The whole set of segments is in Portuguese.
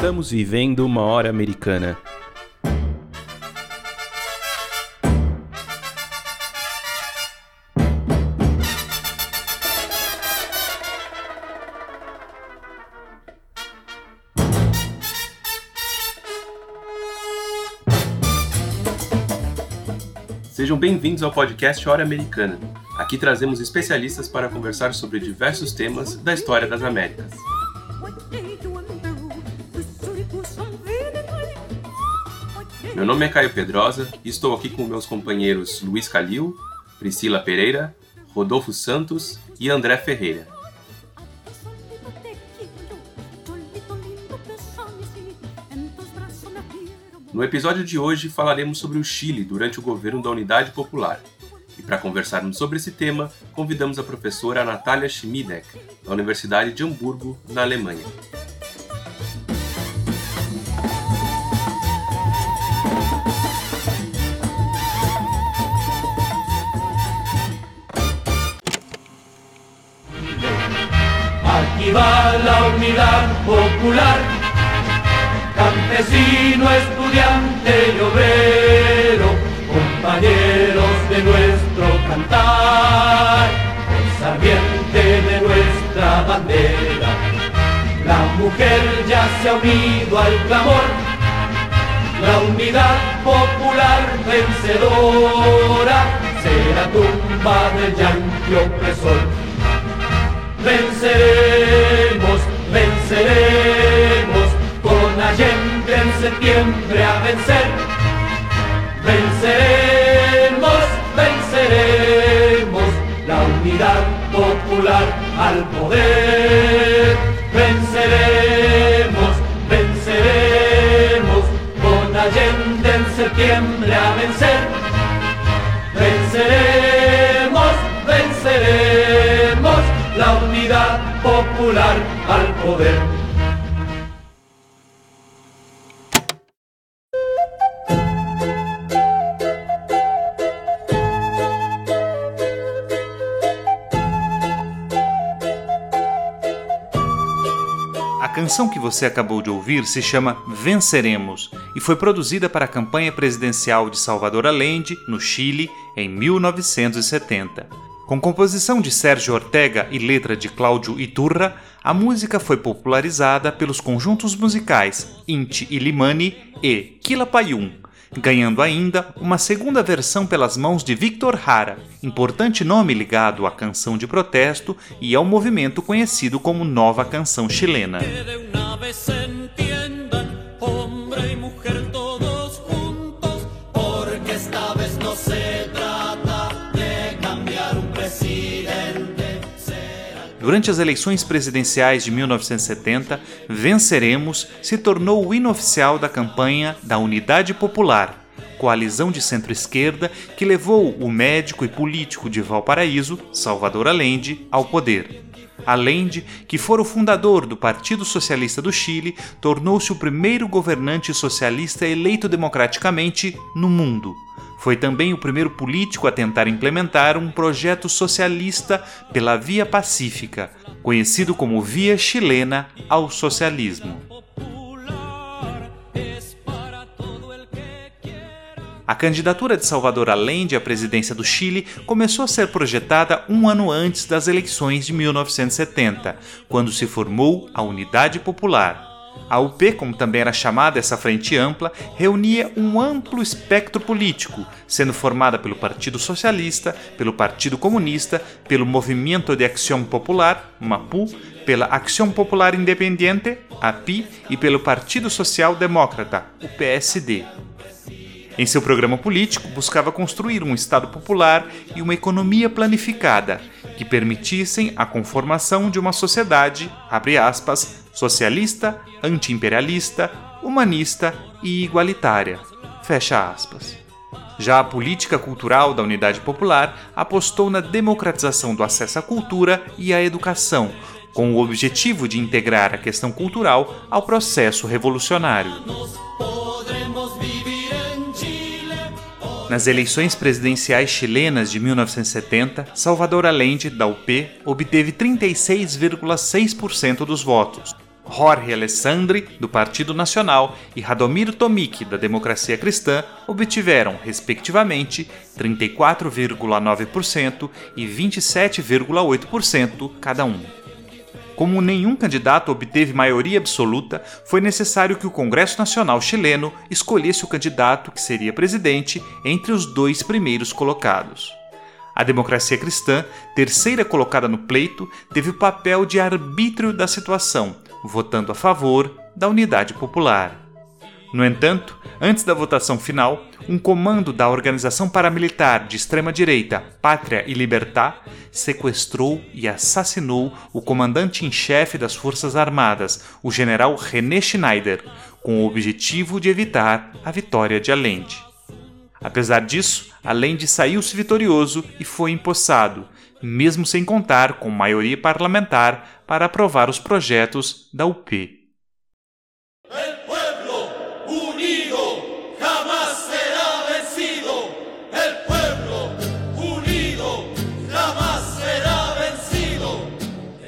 Estamos vivendo uma hora americana. Sejam bem-vindos ao podcast Hora Americana. Aqui trazemos especialistas para conversar sobre diversos temas da história das Américas. Meu nome é Caio Pedrosa e estou aqui com meus companheiros Luiz Calil, Priscila Pereira, Rodolfo Santos e André Ferreira. No episódio de hoje falaremos sobre o Chile durante o governo da Unidade Popular. E para conversarmos sobre esse tema, convidamos a professora Natália Schmidek, da Universidade de Hamburgo, na Alemanha. La unidad popular, campesino, estudiante y obrero, compañeros de nuestro cantar, sabiente de nuestra bandera. La mujer ya se ha unido al clamor, la unidad popular vencedora será tumba del yanqui opresor. Venceremos, venceremos, con Allende en septiembre a vencer. Venceremos, venceremos, la unidad popular al poder. Venceremos, venceremos, con Allende en septiembre a vencer. Canção que você acabou de ouvir se chama Venceremos e foi produzida para a campanha presidencial de Salvador Allende, no Chile, em 1970. Com composição de Sérgio Ortega e letra de Cláudio Iturra, a música foi popularizada pelos conjuntos musicais Inti e Limani e Quilapayún, ganhando ainda uma segunda versão pelas mãos de Victor Hara, importante nome ligado à canção de protesto e ao movimento conhecido como Nova Canção Chilena. Durante as eleições presidenciais de 1970, Venceremos se tornou o hino oficial da campanha da Unidade Popular, coalizão de centro-esquerda que levou o médico e político de Valparaíso, Salvador Allende, ao poder. Allende, que fora o fundador do Partido Socialista do Chile, tornou-se o primeiro governante socialista eleito democraticamente no mundo. Foi também o primeiro político a tentar implementar um projeto socialista pela via pacífica, conhecido como Via Chilena ao Socialismo. A candidatura de Salvador Allende à presidência do Chile começou a ser projetada um ano antes das eleições de 1970, quando se formou a Unidade Popular. A UP, como também era chamada essa frente ampla, reunia um amplo espectro político, sendo formada pelo Partido Socialista, pelo Partido Comunista, pelo Movimento de Acción Popular, MAPU, pela Acción Popular Independiente, API, e pelo Partido Social Demócrata, o PSD. Em seu programa político, buscava construir um Estado popular e uma economia planificada que permitissem a conformação de uma sociedade, aspas, socialista, antiimperialista, humanista e igualitária, fecha aspas. Já a política cultural da Unidade Popular apostou na democratização do acesso à cultura e à educação, com o objetivo de integrar a questão cultural ao processo revolucionário. Nas eleições presidenciais chilenas de 1970, Salvador Allende, da UP, obteve 36,6% dos votos. Jorge Alessandri, do Partido Nacional, e Radomiro Tomic, da Democracia Cristã, obtiveram, respectivamente, 34,9% e 27,8% cada um. Como nenhum candidato obteve maioria absoluta, foi necessário que o Congresso Nacional chileno escolhesse o candidato que seria presidente entre os dois primeiros colocados. A democracia cristã, terceira colocada no pleito, teve o papel de arbítrio da situação, votando a favor da unidade popular. No entanto, antes da votação final, um comando da organização paramilitar de extrema-direita Pátria e Libertad sequestrou e assassinou o comandante em chefe das Forças Armadas, o general René Schneider, com o objetivo de evitar a vitória de Allende. Apesar disso, Allende saiu-se vitorioso e foi empossado, mesmo sem contar com maioria parlamentar para aprovar os projetos da UP.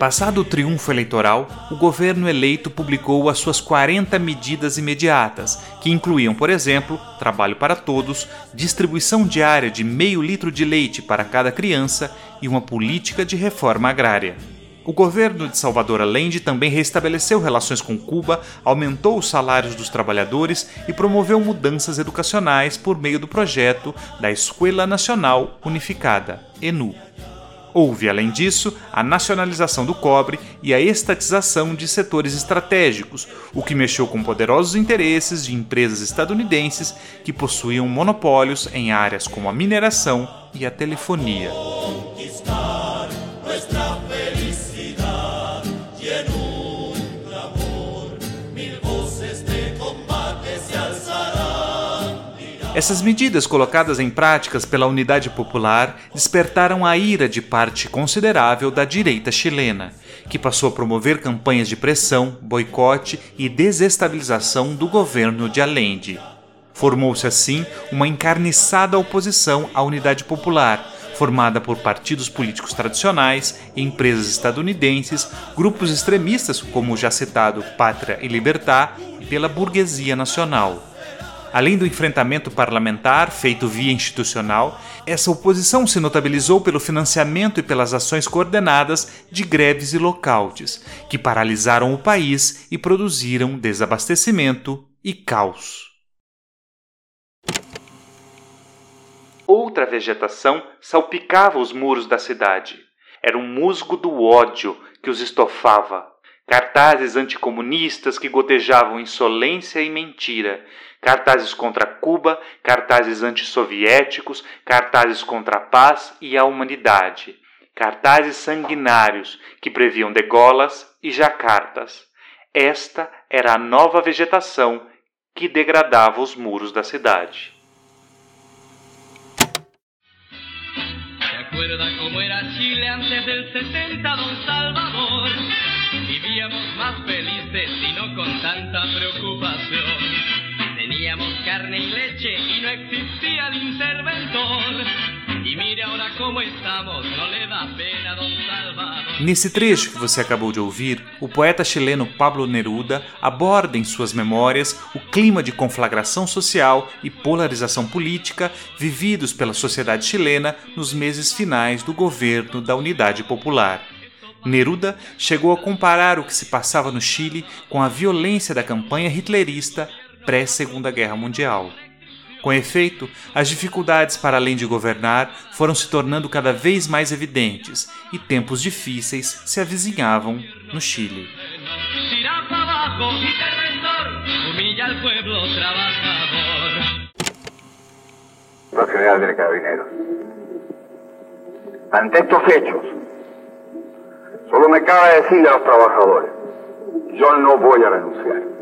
Passado o triunfo eleitoral, o governo eleito publicou as suas 40 medidas imediatas, que incluíam, por exemplo, trabalho para todos, distribuição diária de meio litro de leite para cada criança e uma política de reforma agrária. O governo de Salvador Allende também restabeleceu relações com Cuba, aumentou os salários dos trabalhadores e promoveu mudanças educacionais por meio do projeto da Escola Nacional Unificada, ENU. Houve, além disso, a nacionalização do cobre e a estatização de setores estratégicos, o que mexeu com poderosos interesses de empresas estadunidenses que possuíam monopólios em áreas como a mineração e a telefonia. Essas medidas colocadas em práticas pela Unidade Popular despertaram a ira de parte considerável da direita chilena, que passou a promover campanhas de pressão, boicote e desestabilização do governo de Allende. Formou-se assim uma encarniçada oposição à Unidade Popular, formada por partidos políticos tradicionais, empresas estadunidenses, grupos extremistas como o já citado Pátria e Libertar e pela burguesia nacional. Além do enfrentamento parlamentar feito via institucional, essa oposição se notabilizou pelo financiamento e pelas ações coordenadas de greves e lockouts, que paralisaram o país e produziram desabastecimento e caos. Outra vegetação salpicava os muros da cidade. Era um musgo do ódio que os estofava. Cartazes anticomunistas que gotejavam insolência e mentira, cartazes contra Cuba, cartazes antissoviéticos, cartazes contra a paz e a humanidade, cartazes sanguinários que previam degolas e jacartas. Esta era a nova vegetação que degradava os muros da cidade. Recuerda como era Chile antes del 60, Don Salvador. Vivíamos más felices y no con tanta preocupación. Carne y leche y no existía el interventor. E mire agora como estamos, não dá pena, Salvador. Nesse trecho que você acabou de ouvir, o poeta chileno Pablo Neruda aborda em suas memórias o clima de conflagração social e polarização política vividos pela sociedade chilena nos meses finais do governo da Unidade Popular. Neruda chegou a comparar o que se passava no Chile com a violência da campanha hitlerista pré-Segunda Guerra Mundial. Com efeito, as dificuldades para além de governar foram se tornando cada vez mais evidentes e tempos difíceis se avizinhavam no Chile. General de Carabineros. Ante estos hechos, solo me cabe decirle a los trabajadores, yo no voy a renunciar.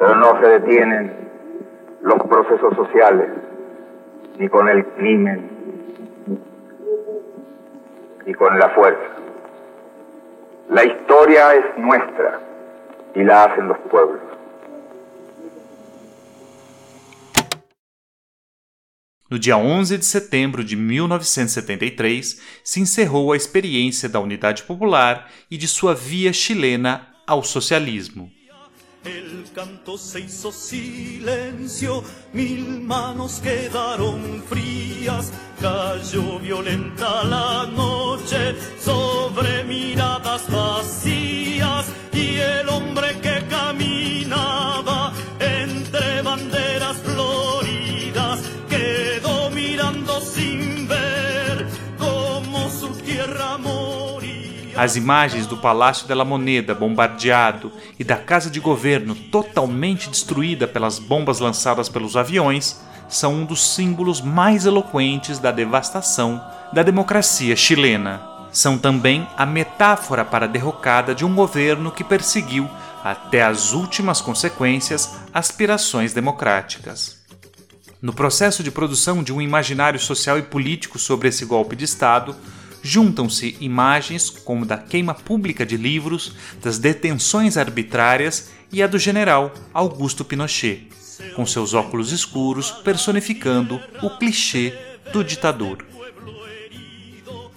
pero no se detienen los procesos sociales ni con el crimen ni con la fuerza. La historia es nuestra y la hacen los pueblos. No dia 11 de setembro de 1973, se encerrou a experiência da Unidade Popular e de sua via chilena ao socialismo. El canto se hizo silencio, mil manos quedaron frías, cayó violenta la noche sobre miradas vacías As imagens do Palácio de la Moneda bombardeado e da Casa de Governo totalmente destruída pelas bombas lançadas pelos aviões são um dos símbolos mais eloquentes da devastação da democracia chilena. São também a metáfora para a derrocada de um governo que perseguiu, até as últimas consequências, aspirações democráticas. No processo de produção de um imaginário social e político sobre esse golpe de Estado, juntam-se imagens como da queima pública de livros, das detenções arbitrárias e a do general Augusto Pinochet, com seus óculos escuros personificando o clichê do ditador.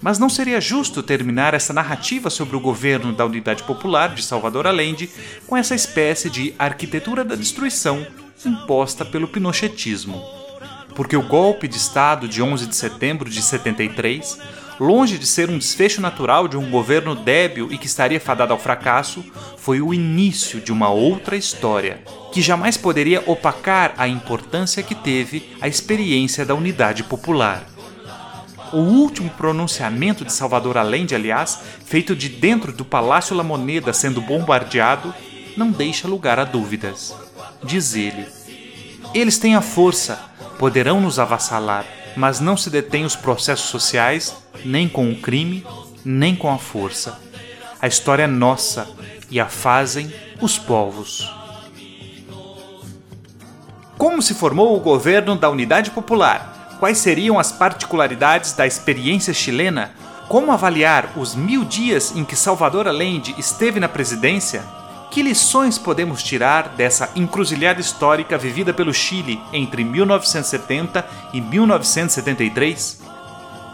Mas não seria justo terminar essa narrativa sobre o governo da Unidade Popular de Salvador Allende com essa espécie de arquitetura da destruição imposta pelo pinochetismo. Porque o golpe de Estado de 11 de setembro de 73 longe de ser um desfecho natural de um governo débil e que estaria fadado ao fracasso, foi o início de uma outra história, que jamais poderia opacar a importância que teve a experiência da unidade popular. O último pronunciamento de Salvador Allende, aliás, feito de dentro do Palácio La Moneda sendo bombardeado, não deixa lugar a dúvidas. Diz ele: Eles têm a força, poderão nos avassalar, mas não se detêm os processos sociais, nem com o crime, nem com a força. A história é nossa e a fazem os povos. Como se formou o governo da Unidade Popular? Quais seriam as particularidades da experiência chilena? Como avaliar os mil dias em que Salvador Allende esteve na presidência? Que lições podemos tirar dessa encruzilhada histórica vivida pelo Chile entre 1970 e 1973?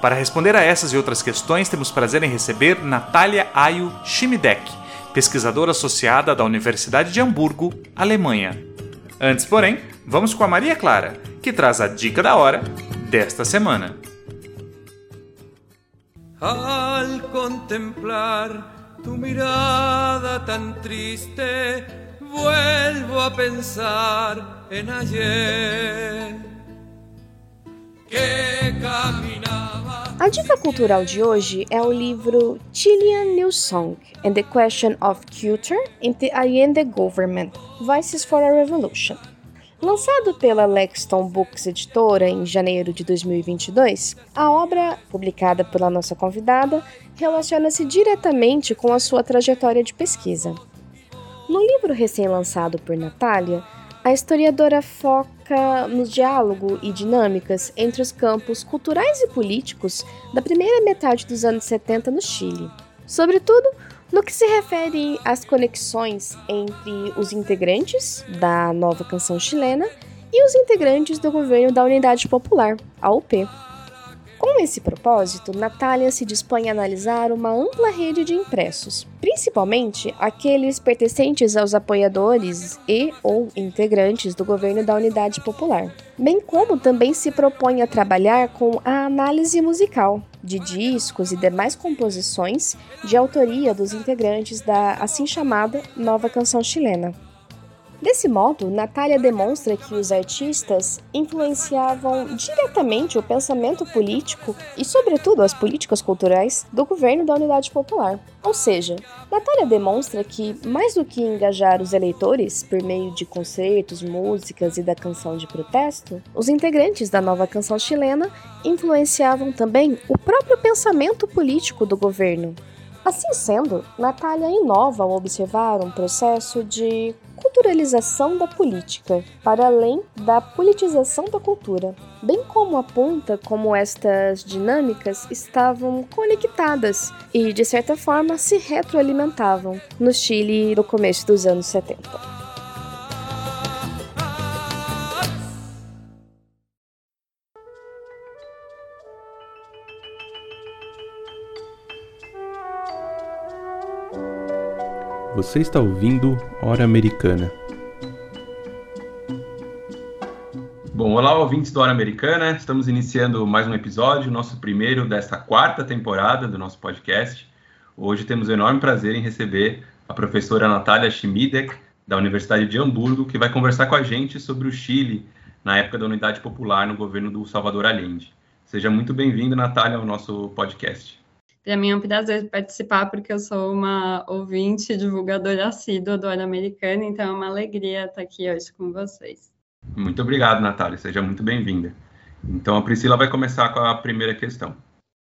Para responder a essas e outras questões, temos prazer em receber Natália Ayo Schimidek, pesquisadora associada da Universidade de Hamburgo, Alemanha. Antes, porém, vamos com a Maria Clara, que traz a dica da hora desta semana. Contemplar tu mirada tan triste, vuelvo a pensar en ayer. A dica cultural de hoje é o livro Chilean New Song and the Question of Culture in the Allende Government Voices for a Revolution. Lançado pela Lexton Books Editora em janeiro de 2022, a obra, publicada pela nossa convidada, relaciona-se diretamente com a sua trajetória de pesquisa. No livro recém-lançado por Natália, a historiadora foca no diálogo e dinâmicas entre os campos culturais e políticos da primeira metade dos anos 70 no Chile, sobretudo no que se refere às conexões entre os integrantes da nova canção chilena e os integrantes do governo da Unidade Popular, a UP. Com esse propósito, Natália se dispõe a analisar uma ampla rede de impressos, principalmente aqueles pertencentes aos apoiadores e ou integrantes do governo da Unidade Popular, bem como também se propõe a trabalhar com a análise musical de discos e demais composições de autoria dos integrantes da assim chamada Nova Canção Chilena. Desse modo, Natália demonstra que os artistas influenciavam diretamente o pensamento político e, sobretudo, as políticas culturais do governo da Unidade Popular. Ou seja, Natália demonstra que, mais do que engajar os eleitores por meio de concertos, músicas e da canção de protesto, os integrantes da nova canção chilena influenciavam também o próprio pensamento político do governo, Assim sendo, Natália inova ao observar um processo de culturalização da política, para além da politização da cultura, bem como aponta como estas dinâmicas estavam conectadas e, de certa forma, se retroalimentavam no Chile no começo dos anos 70. Você está ouvindo Hora Americana. Bom, olá ouvintes do Hora Americana. Estamos iniciando mais um episódio, nosso primeiro desta quarta temporada do nosso podcast. Hoje temos o enorme prazer em receber a professora Natália Schmidek, da Universidade de Hamburgo, que vai conversar com a gente sobre o Chile na época da Unidade Popular no governo do Salvador Allende. Seja muito bem-vinda, Natália, ao nosso podcast. Para mim é um prazer participar, porque eu sou uma ouvinte, divulgadora assídua do Hora Americana, então é uma alegria estar aqui hoje com vocês. Muito obrigado, Natália, seja muito bem-vinda. Então a Priscila vai começar com a primeira questão.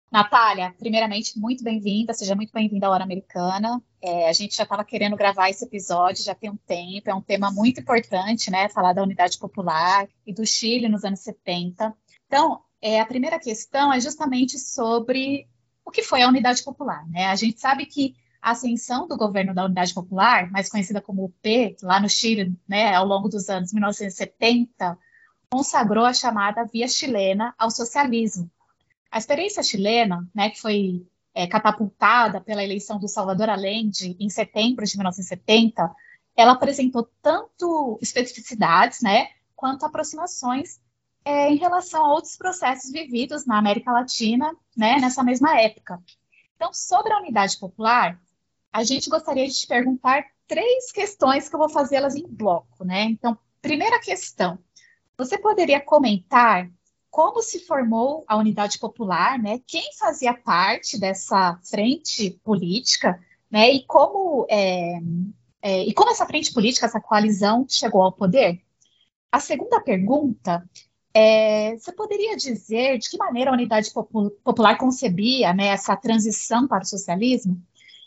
Natália, primeiramente, muito bem-vinda, seja muito bem-vinda à Hora Americana. É, a gente já estava querendo gravar esse episódio, já tem um tempo, é um tema muito importante, né? Falar da unidade popular e do Chile nos anos 70. Então, é, a primeira questão é justamente sobre o que foi a Unidade Popular. Né? A gente sabe que a ascensão do governo da Unidade Popular, mais conhecida como UP, lá no Chile, né, ao longo dos anos 1970, consagrou a chamada via chilena ao socialismo. A experiência chilena, né, que foi é, catapultada pela eleição do Salvador Allende em setembro de 1970, ela apresentou tanto especificidades, né, quanto aproximações é, em relação a outros processos vividos na América Latina, né, nessa mesma época. Então, sobre a unidade popular, a gente gostaria de te perguntar três questões que eu vou fazê-las em bloco, né? Então, primeira questão, você poderia comentar como se formou a unidade popular, né? Quem fazia parte dessa frente política, né? E como é, é, e como essa frente política, essa coalizão chegou ao poder? A segunda pergunta é, você poderia dizer de que maneira a Unidade Popular concebia né, essa transição para o socialismo?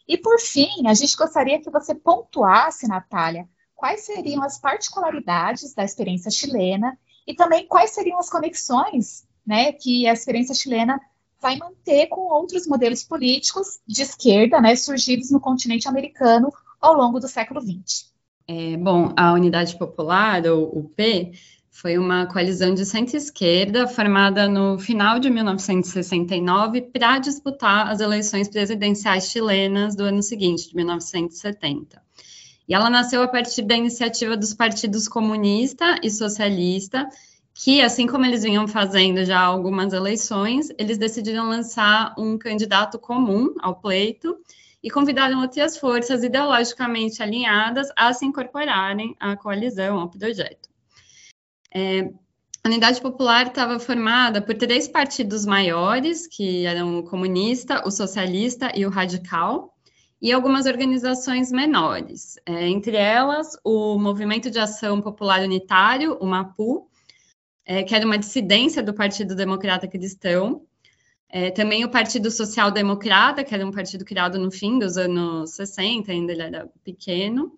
E, por fim, a gente gostaria que você pontuasse, Natália, quais seriam as particularidades da experiência chilena e também quais seriam as conexões né, que a experiência chilena vai manter com outros modelos políticos de esquerda né, surgidos no continente americano ao longo do século XX. É, bom, a Unidade Popular, ou UP, foi uma coalizão de centro-esquerda formada no final de 1969 para disputar as eleições presidenciais chilenas do ano seguinte, de 1970. E ela nasceu a partir da iniciativa dos partidos comunista e socialista, que, assim como eles vinham fazendo já algumas eleições, eles decidiram lançar um candidato comum ao pleito e convidaram outras forças ideologicamente alinhadas a se incorporarem à coalizão, ao projeto. É, a Unidade Popular estava formada por três partidos maiores, que eram o comunista, o socialista e o radical, e algumas organizações menores, é, entre elas o Movimento de Ação Popular Unitário, o MAPU, é, que era uma dissidência do Partido Democrata Cristão, é, também o Partido Social Democrata, que era um partido criado no fim dos anos 60, ainda ele era pequeno,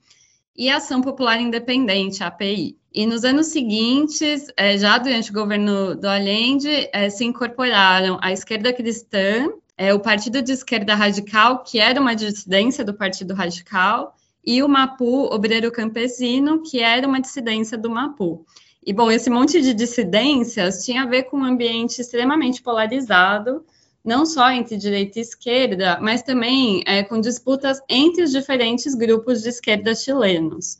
e Ação Popular Independente, API. E nos anos seguintes, é, já durante o governo do Allende, é, se incorporaram a esquerda cristã, é, o Partido de Esquerda Radical, que era uma dissidência do Partido Radical, e o MAPU Obreiro Campesino, que era uma dissidência do MAPU. E, bom, esse monte de dissidências tinha a ver com um ambiente extremamente polarizado, não só entre direita e esquerda, mas também é, com disputas entre os diferentes grupos de esquerda chilenos.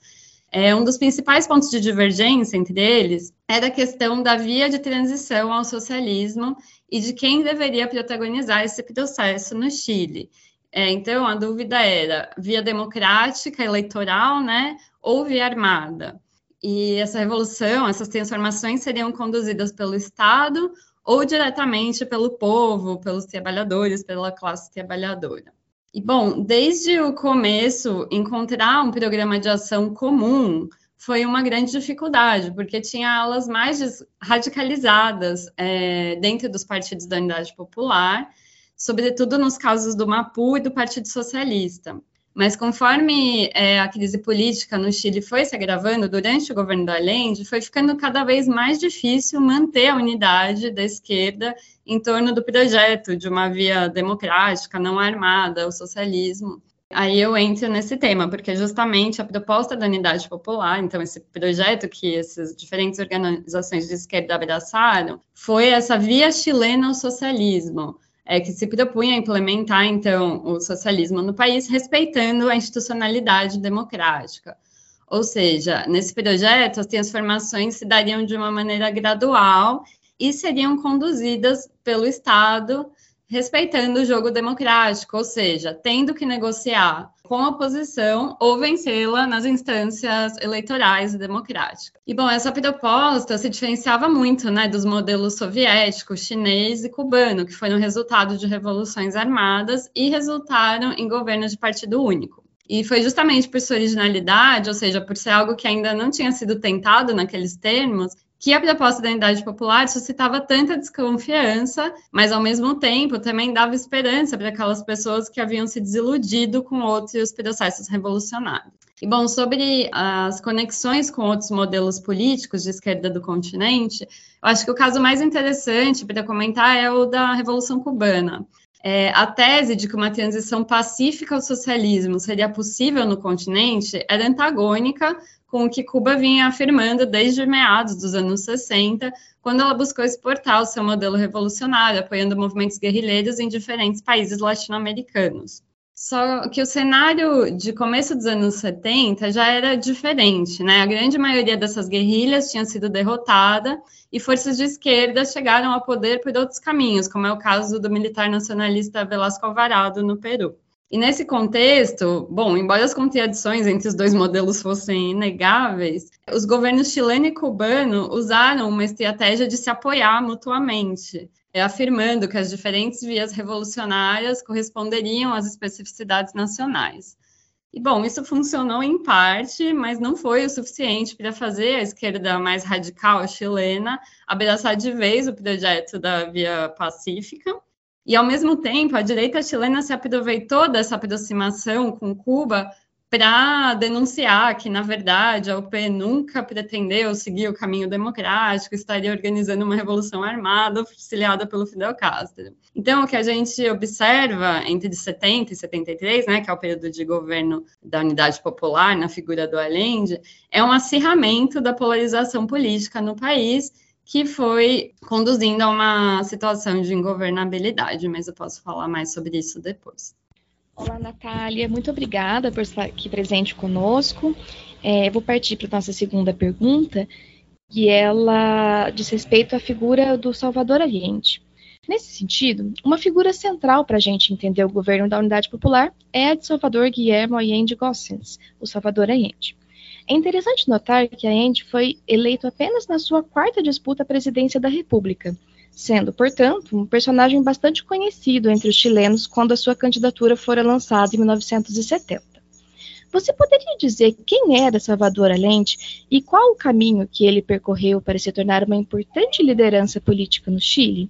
É, um dos principais pontos de divergência entre eles era a questão da via de transição ao socialismo e de quem deveria protagonizar esse processo no Chile. É, então, a dúvida era via democrática, eleitoral, né, ou via armada. E essa revolução, essas transformações seriam conduzidas pelo Estado ou diretamente pelo povo, pelos trabalhadores, pela classe trabalhadora. E, bom, desde o começo, encontrar um programa de ação comum foi uma grande dificuldade, porque tinha alas mais radicalizadas é, dentro dos partidos da Unidade Popular, sobretudo nos casos do Mapu e do Partido Socialista. Mas conforme é, a crise política no Chile foi se agravando durante o governo do Allende, foi ficando cada vez mais difícil manter a unidade da esquerda em torno do projeto de uma via democrática, não armada, o socialismo. Aí eu entro nesse tema, porque justamente a proposta da unidade popular, então esse projeto que essas diferentes organizações de esquerda abraçaram, foi essa via chilena ao socialismo é, que se propunha a implementar, então, o socialismo no país, respeitando a institucionalidade democrática. Ou seja, nesse projeto, as transformações se dariam de uma maneira gradual e seriam conduzidas pelo Estado respeitando o jogo democrático, ou seja, tendo que negociar com a oposição ou vencê-la nas instâncias eleitorais e democráticas. E, bom, essa proposta se diferenciava muito né, dos modelos soviético, chinês e cubano, que foram resultado de revoluções armadas e resultaram em governos de partido único. E foi justamente por sua originalidade, ou seja, por ser algo que ainda não tinha sido tentado naqueles termos, que a proposta da unidade popular suscitava tanta desconfiança, mas ao mesmo tempo também dava esperança para aquelas pessoas que haviam se desiludido com outros processos revolucionários. E bom, sobre as conexões com outros modelos políticos de esquerda do continente, eu acho que o caso mais interessante para comentar é o da Revolução Cubana. É, a tese de que uma transição pacífica ao socialismo seria possível no continente era antagônica com o que Cuba vinha afirmando desde meados dos anos 60, quando ela buscou exportar o seu modelo revolucionário, apoiando movimentos guerrilheiros em diferentes países latino-americanos. Só que o cenário de começo dos anos 70 já era diferente, né? A grande maioria dessas guerrilhas tinha sido derrotada e forças de esquerda chegaram ao poder por outros caminhos, como é o caso do militar nacionalista Velasco Alvarado no Peru. E nesse contexto, bom, embora as contradições entre os dois modelos fossem inegáveis, os governos chileno e cubano usaram uma estratégia de se apoiar mutuamente, afirmando que as diferentes vias revolucionárias corresponderiam às especificidades nacionais. E, bom, isso funcionou em parte, mas não foi o suficiente para fazer a esquerda mais radical chilena abraçar de vez o projeto da Via Pacífica e, ao mesmo tempo, a direita chilena se aproveitou dessa aproximação com Cuba para denunciar que, na verdade, a UP nunca pretendeu seguir o caminho democrático, estaria organizando uma revolução armada auxiliada pelo Fidel Castro. Então, o que a gente observa entre 70 e 73, né, que é o período de governo da Unidade Popular, na figura do Allende, é um acirramento da polarização política no país que foi conduzindo a uma situação de ingovernabilidade, mas eu posso falar mais sobre isso depois. Olá, Natália, muito obrigada por estar aqui presente conosco. É, vou partir para a nossa segunda pergunta, e ela diz respeito à figura do Salvador Allende. Nesse sentido, uma figura central para a gente entender o governo da Unidade Popular é a de Salvador Guillermo Allende Gossens, o Salvador Allende. É interessante notar que Allende foi eleito apenas na sua quarta disputa à presidência da República, sendo, portanto, um personagem bastante conhecido entre os chilenos quando a sua candidatura fora lançada em 1970. Você poderia dizer quem era Salvador Allende e qual o caminho que ele percorreu para se tornar uma importante liderança política no Chile?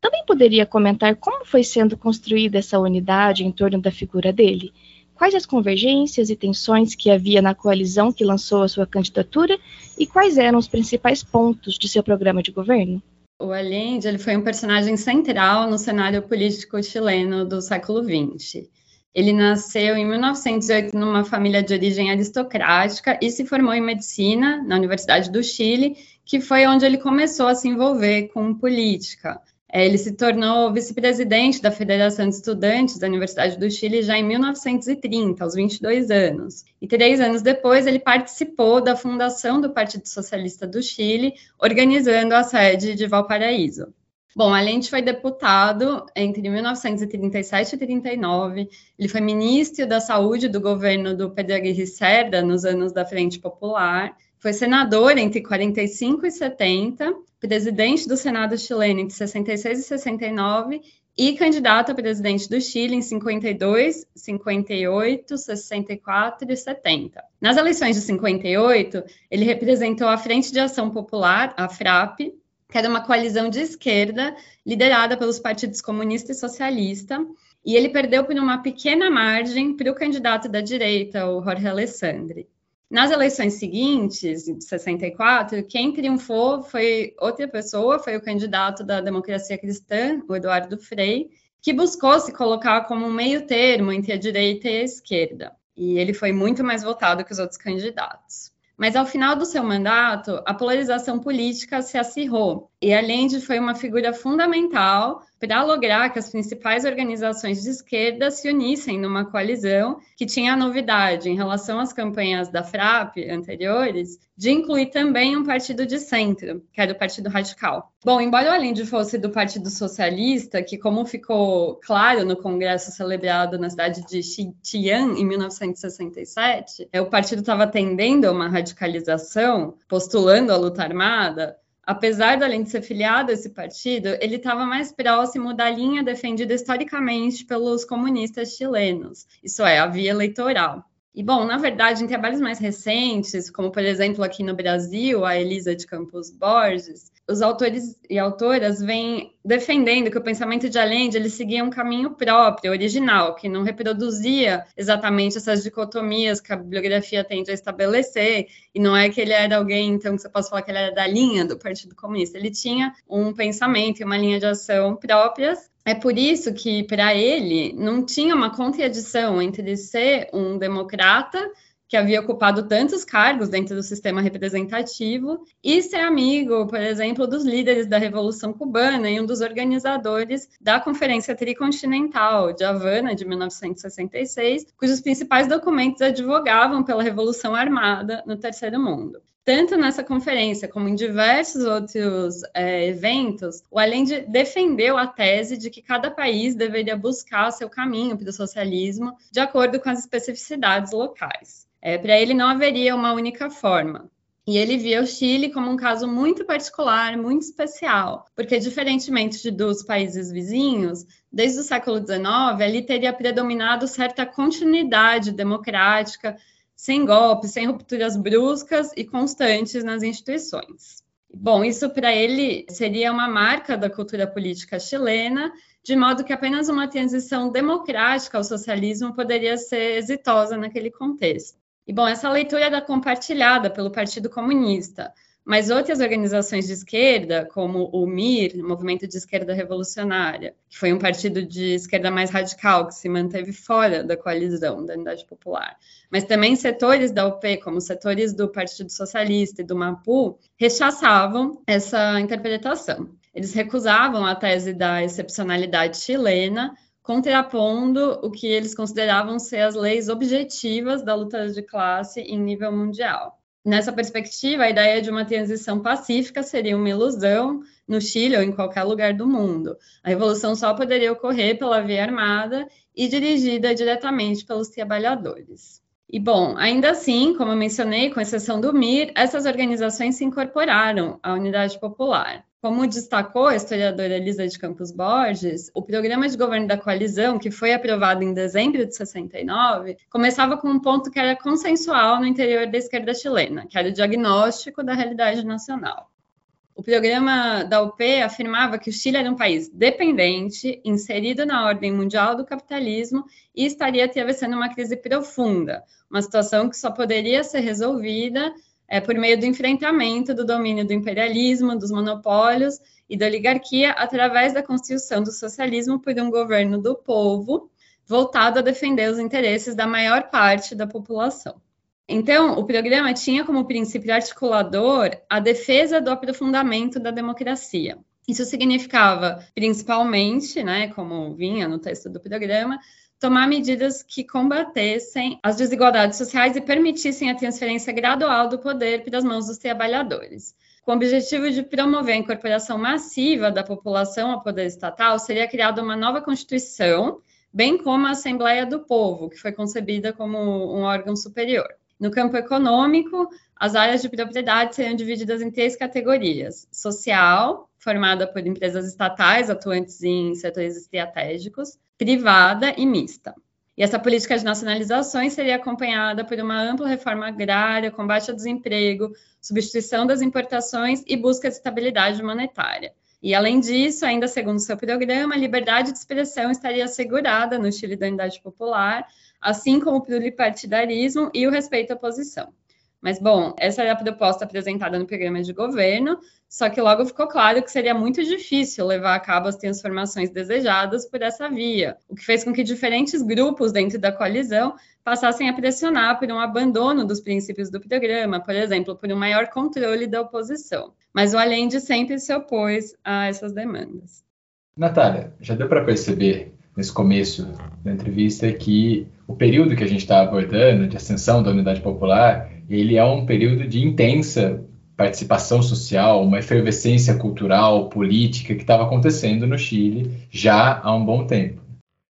Também poderia comentar como foi sendo construída essa unidade em torno da figura dele? Quais as convergências e tensões que havia na coalizão que lançou a sua candidatura e quais eram os principais pontos de seu programa de governo? O Allende ele foi um personagem central no cenário político chileno do século XX. Ele nasceu em 1908 numa família de origem aristocrática e se formou em medicina na Universidade do Chile, que foi onde ele começou a se envolver com política. É, ele se tornou vice-presidente da Federação de Estudantes da Universidade do Chile já em 1930, aos 22 anos. E três anos depois, ele participou da fundação do Partido Socialista do Chile, organizando a sede de Valparaíso. Bom, além de foi deputado entre 1937 e 39, ele foi ministro da Saúde do governo do Pedro Aguirre Cerda nos anos da Frente Popular, foi senador entre 45 e 70 presidente do Senado chileno entre 66 e 69 e candidato a presidente do Chile em 52, 58, 64 e 70. Nas eleições de 58, ele representou a Frente de Ação Popular, a FRAP, que era uma coalizão de esquerda liderada pelos partidos comunista e socialista, e ele perdeu por uma pequena margem para o candidato da direita, o Jorge Alessandri. Nas eleições seguintes, de 64, quem triunfou foi outra pessoa, foi o candidato da democracia cristã, o Eduardo Frei, que buscou se colocar como um meio termo entre a direita e a esquerda. E ele foi muito mais votado que os outros candidatos. Mas ao final do seu mandato, a polarização política se acirrou e Allende foi uma figura fundamental para lograr que as principais organizações de esquerda se unissem numa coalizão que tinha a novidade em relação às campanhas da FRAP anteriores de incluir também um partido de centro, que era o Partido Radical. Bom, embora o Allende fosse do Partido Socialista, que como ficou claro no congresso celebrado na cidade de Xi'an em 1967, é, o partido estava tendendo a uma radicalização, postulando a luta armada, apesar do Allende ser filiado a esse partido, ele estava mais próximo da linha defendida historicamente pelos comunistas chilenos, isso é, a via eleitoral. E, bom, na verdade, em trabalhos mais recentes, como, por exemplo, aqui no Brasil, a Elisa de Campos Borges, os autores e autoras vêm defendendo que o pensamento de Allende ele seguia um caminho próprio, original, que não reproduzia exatamente essas dicotomias que a bibliografia tende a estabelecer, e não é que ele era alguém, então, que você possa falar que ele era da linha do Partido Comunista. Ele tinha um pensamento e uma linha de ação próprias, é por isso que, para ele, não tinha uma contradição entre ser um democrata que havia ocupado tantos cargos dentro do sistema representativo, e ser amigo, por exemplo, dos líderes da Revolução Cubana e um dos organizadores da Conferência Tricontinental de Havana, de 1966, cujos principais documentos advogavam pela Revolução Armada no Terceiro Mundo tanto nessa conferência como em diversos outros é, eventos, o Allende defendeu a tese de que cada país deveria buscar seu caminho para o socialismo de acordo com as especificidades locais. É, Para ele não haveria uma única forma. E ele via o Chile como um caso muito particular, muito especial, porque, diferentemente de, dos países vizinhos, desde o século XIX, ali teria predominado certa continuidade democrática, sem golpes, sem rupturas bruscas e constantes nas instituições. Bom, isso para ele seria uma marca da cultura política chilena, de modo que apenas uma transição democrática ao socialismo poderia ser exitosa naquele contexto. E, bom, essa leitura era compartilhada pelo Partido Comunista, mas outras organizações de esquerda, como o MIR, Movimento de Esquerda Revolucionária, que foi um partido de esquerda mais radical que se manteve fora da coalizão da Unidade Popular, mas também setores da UP, como setores do Partido Socialista e do MAPU, rechaçavam essa interpretação. Eles recusavam a tese da excepcionalidade chilena, contrapondo o que eles consideravam ser as leis objetivas da luta de classe em nível mundial. Nessa perspectiva, a ideia de uma transição pacífica seria uma ilusão no Chile ou em qualquer lugar do mundo. A revolução só poderia ocorrer pela via armada e dirigida diretamente pelos trabalhadores. E, bom, ainda assim, como eu mencionei, com exceção do MIR, essas organizações se incorporaram à Unidade Popular. Como destacou a historiadora Elisa de Campos Borges, o programa de governo da coalizão, que foi aprovado em dezembro de 69, começava com um ponto que era consensual no interior da esquerda chilena, que era o diagnóstico da realidade nacional. O programa da UP afirmava que o Chile era um país dependente, inserido na ordem mundial do capitalismo e estaria atravessando uma crise profunda, uma situação que só poderia ser resolvida é, por meio do enfrentamento do domínio do imperialismo, dos monopólios e da oligarquia, através da construção do socialismo por um governo do povo, voltado a defender os interesses da maior parte da população. Então, o programa tinha como princípio articulador a defesa do aprofundamento da democracia. Isso significava, principalmente, né, como vinha no texto do programa, tomar medidas que combatessem as desigualdades sociais e permitissem a transferência gradual do poder para as mãos dos trabalhadores. Com o objetivo de promover a incorporação massiva da população ao poder estatal, seria criada uma nova Constituição, bem como a Assembleia do Povo, que foi concebida como um órgão superior. No campo econômico, as áreas de propriedade seriam divididas em três categorias: social, formada por empresas estatais atuantes em setores estratégicos, privada e mista. E essa política de nacionalizações seria acompanhada por uma ampla reforma agrária, combate ao desemprego, substituição das importações e busca de estabilidade monetária. E, além disso, ainda segundo seu programa, a liberdade de expressão estaria assegurada no Chile da Unidade Popular, assim como o pluripartidarismo e o respeito à oposição. Mas, bom, essa era a proposta apresentada no programa de governo, só que logo ficou claro que seria muito difícil levar a cabo as transformações desejadas por essa via, o que fez com que diferentes grupos dentro da coalizão passassem a pressionar por um abandono dos princípios do programa, por exemplo, por um maior controle da oposição. Mas o Allende sempre se opôs a essas demandas. Natália, já deu para perceber nesse começo da entrevista que o período que a gente está abordando de ascensão da unidade popular ele é um período de intensa participação social, uma efervescência cultural, política que estava acontecendo no Chile já há um bom tempo.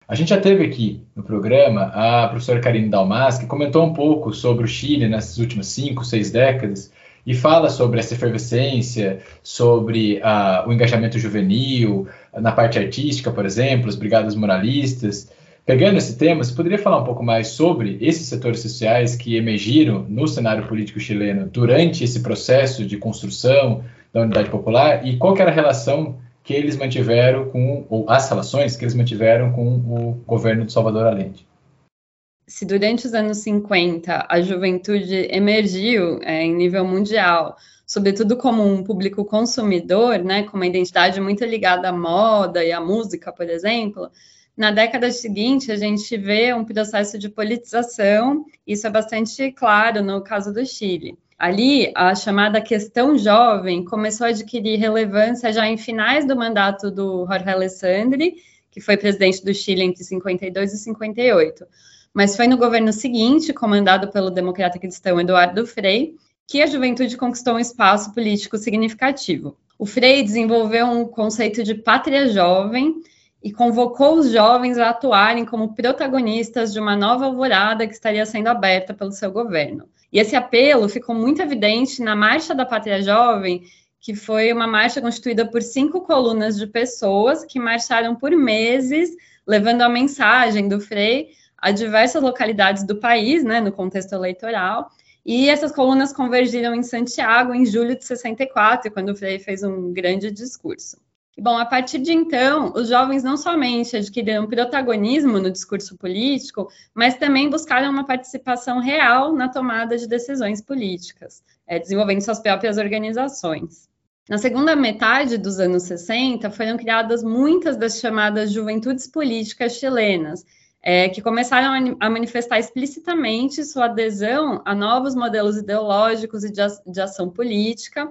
A gente já teve aqui no programa a professora Karine Dalmas, que comentou um pouco sobre o Chile nessas últimas cinco, seis décadas, e fala sobre essa efervescência, sobre uh, o engajamento juvenil, na parte artística, por exemplo, as brigadas moralistas. Pegando esse tema, você poderia falar um pouco mais sobre esses setores sociais que emergiram no cenário político chileno durante esse processo de construção da unidade popular e qual era a relação que eles mantiveram com, ou as relações que eles mantiveram com o governo de Salvador Allende? Se durante os anos 50 a juventude emergiu é, em nível mundial, sobretudo como um público consumidor, né, com uma identidade muito ligada à moda e à música, por exemplo, na década seguinte, a gente vê um processo de politização, isso é bastante claro no caso do Chile. Ali, a chamada questão jovem começou a adquirir relevância já em finais do mandato do Jorge Alessandri, que foi presidente do Chile entre 52 e 58. Mas foi no governo seguinte, comandado pelo democrata cristão Eduardo Frei, que a juventude conquistou um espaço político significativo. O Frei desenvolveu um conceito de pátria jovem, e convocou os jovens a atuarem como protagonistas de uma nova alvorada que estaria sendo aberta pelo seu governo. E esse apelo ficou muito evidente na Marcha da Pátria Jovem, que foi uma marcha constituída por cinco colunas de pessoas que marcharam por meses, levando a mensagem do Frei a diversas localidades do país, né, no contexto eleitoral. E essas colunas convergiram em Santiago em julho de 64, quando o Frei fez um grande discurso. Bom, a partir de então, os jovens não somente adquiriram protagonismo no discurso político, mas também buscaram uma participação real na tomada de decisões políticas, é, desenvolvendo suas próprias organizações. Na segunda metade dos anos 60, foram criadas muitas das chamadas juventudes políticas chilenas, é, que começaram a, manifestar explicitamente sua adesão a novos modelos ideológicos e de, ação política,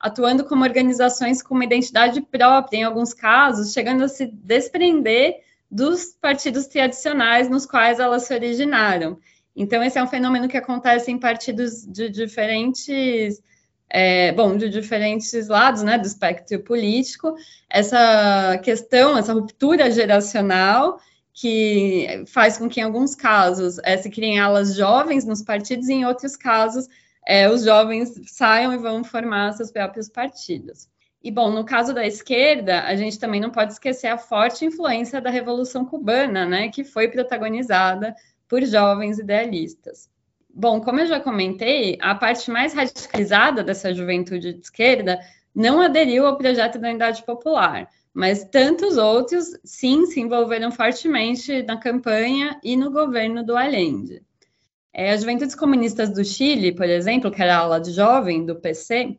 atuando como organizações com uma identidade própria, em alguns casos, chegando a se desprender dos partidos tradicionais nos quais elas se originaram. Então, esse é um fenômeno que acontece em partidos de diferentes. É, bom, de diferentes lados né, do espectro político, essa questão, essa ruptura geracional que faz com que, em alguns casos, é, se criem alas jovens nos partidos, e em outros casos, é, os jovens saiam e vão formar seus próprios partidos. E, bom, no caso da esquerda, a gente também não pode esquecer a forte influência da Revolução Cubana, né, que foi protagonizada por jovens idealistas. Bom, como eu já comentei, a parte mais radicalizada dessa juventude de esquerda não aderiu ao projeto da Unidade Popular, mas tantos outros, sim, se envolveram fortemente na campanha e no governo do Allende. É, as juventudes comunistas do Chile, por exemplo, que era a ala de jovem do PC,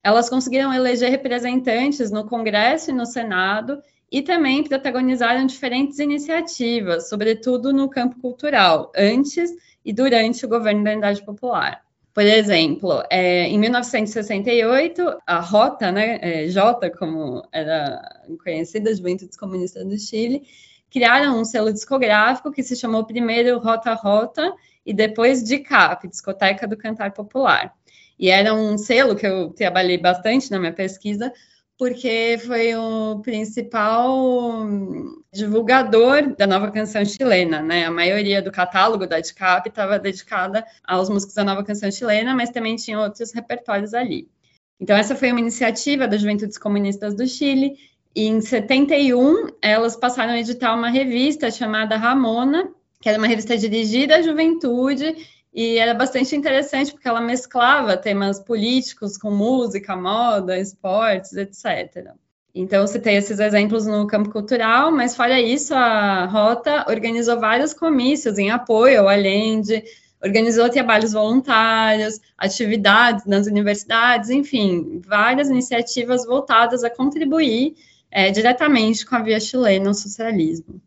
elas conseguiram eleger representantes no Congresso e no Senado e também protagonizaram diferentes iniciativas, sobretudo no campo cultural, antes e durante o governo da Unidade Popular. Por exemplo, é, em 1968, a Rota, né, é, J, como era conhecida, Juventudes Comunistas do Chile, criaram um selo discográfico que se chamou primeiro Rota Rota e depois DICAP, Discoteca do Cantar Popular. E era um selo que eu trabalhei bastante na minha pesquisa, porque foi o principal divulgador da nova canção chilena, né? A maioria do catálogo da DICAP estava dedicada aos músicos da nova canção chilena, mas também tinha outros repertórios ali. Então, essa foi uma iniciativa das Juventudes Comunistas do Chile, e em 71 elas passaram a editar uma revista chamada Ramona, que era uma revista dirigida à juventude e era bastante interessante porque ela mesclava temas políticos com música, moda, esportes, etc. Então, tem esses exemplos no campo cultural, mas fora isso, a Rota organizou vários comícios em apoio ao Allende, organizou trabalhos voluntários, atividades nas universidades, enfim, várias iniciativas voltadas a contribuir é, diretamente com a via chilena ao socialismo.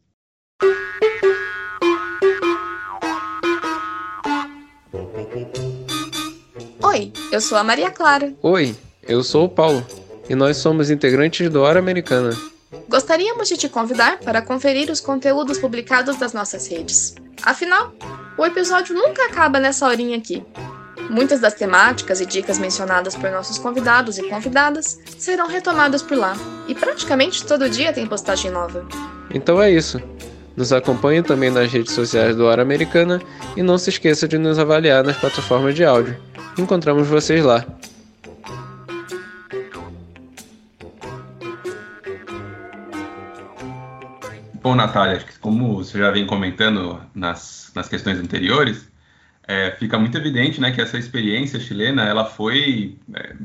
Oi, eu sou a Maria Clara. Oi, eu sou o Paulo e nós somos integrantes do Hora Americana. Gostaríamos de te convidar para conferir os conteúdos publicados das nossas redes. Afinal, o episódio nunca acaba nessa horinha aqui. Muitas das temáticas e dicas mencionadas por nossos convidados e convidadas serão retomadas por lá, e praticamente todo dia tem postagem nova. Então é isso. Nos acompanhe também nas redes sociais do Hora Americana e não se esqueça de nos avaliar nas plataformas de áudio. Encontramos vocês lá. Bom, Natália, como você já vem comentando nas, nas questões anteriores, é, fica muito evidente né, que essa experiência chilena ela foi é,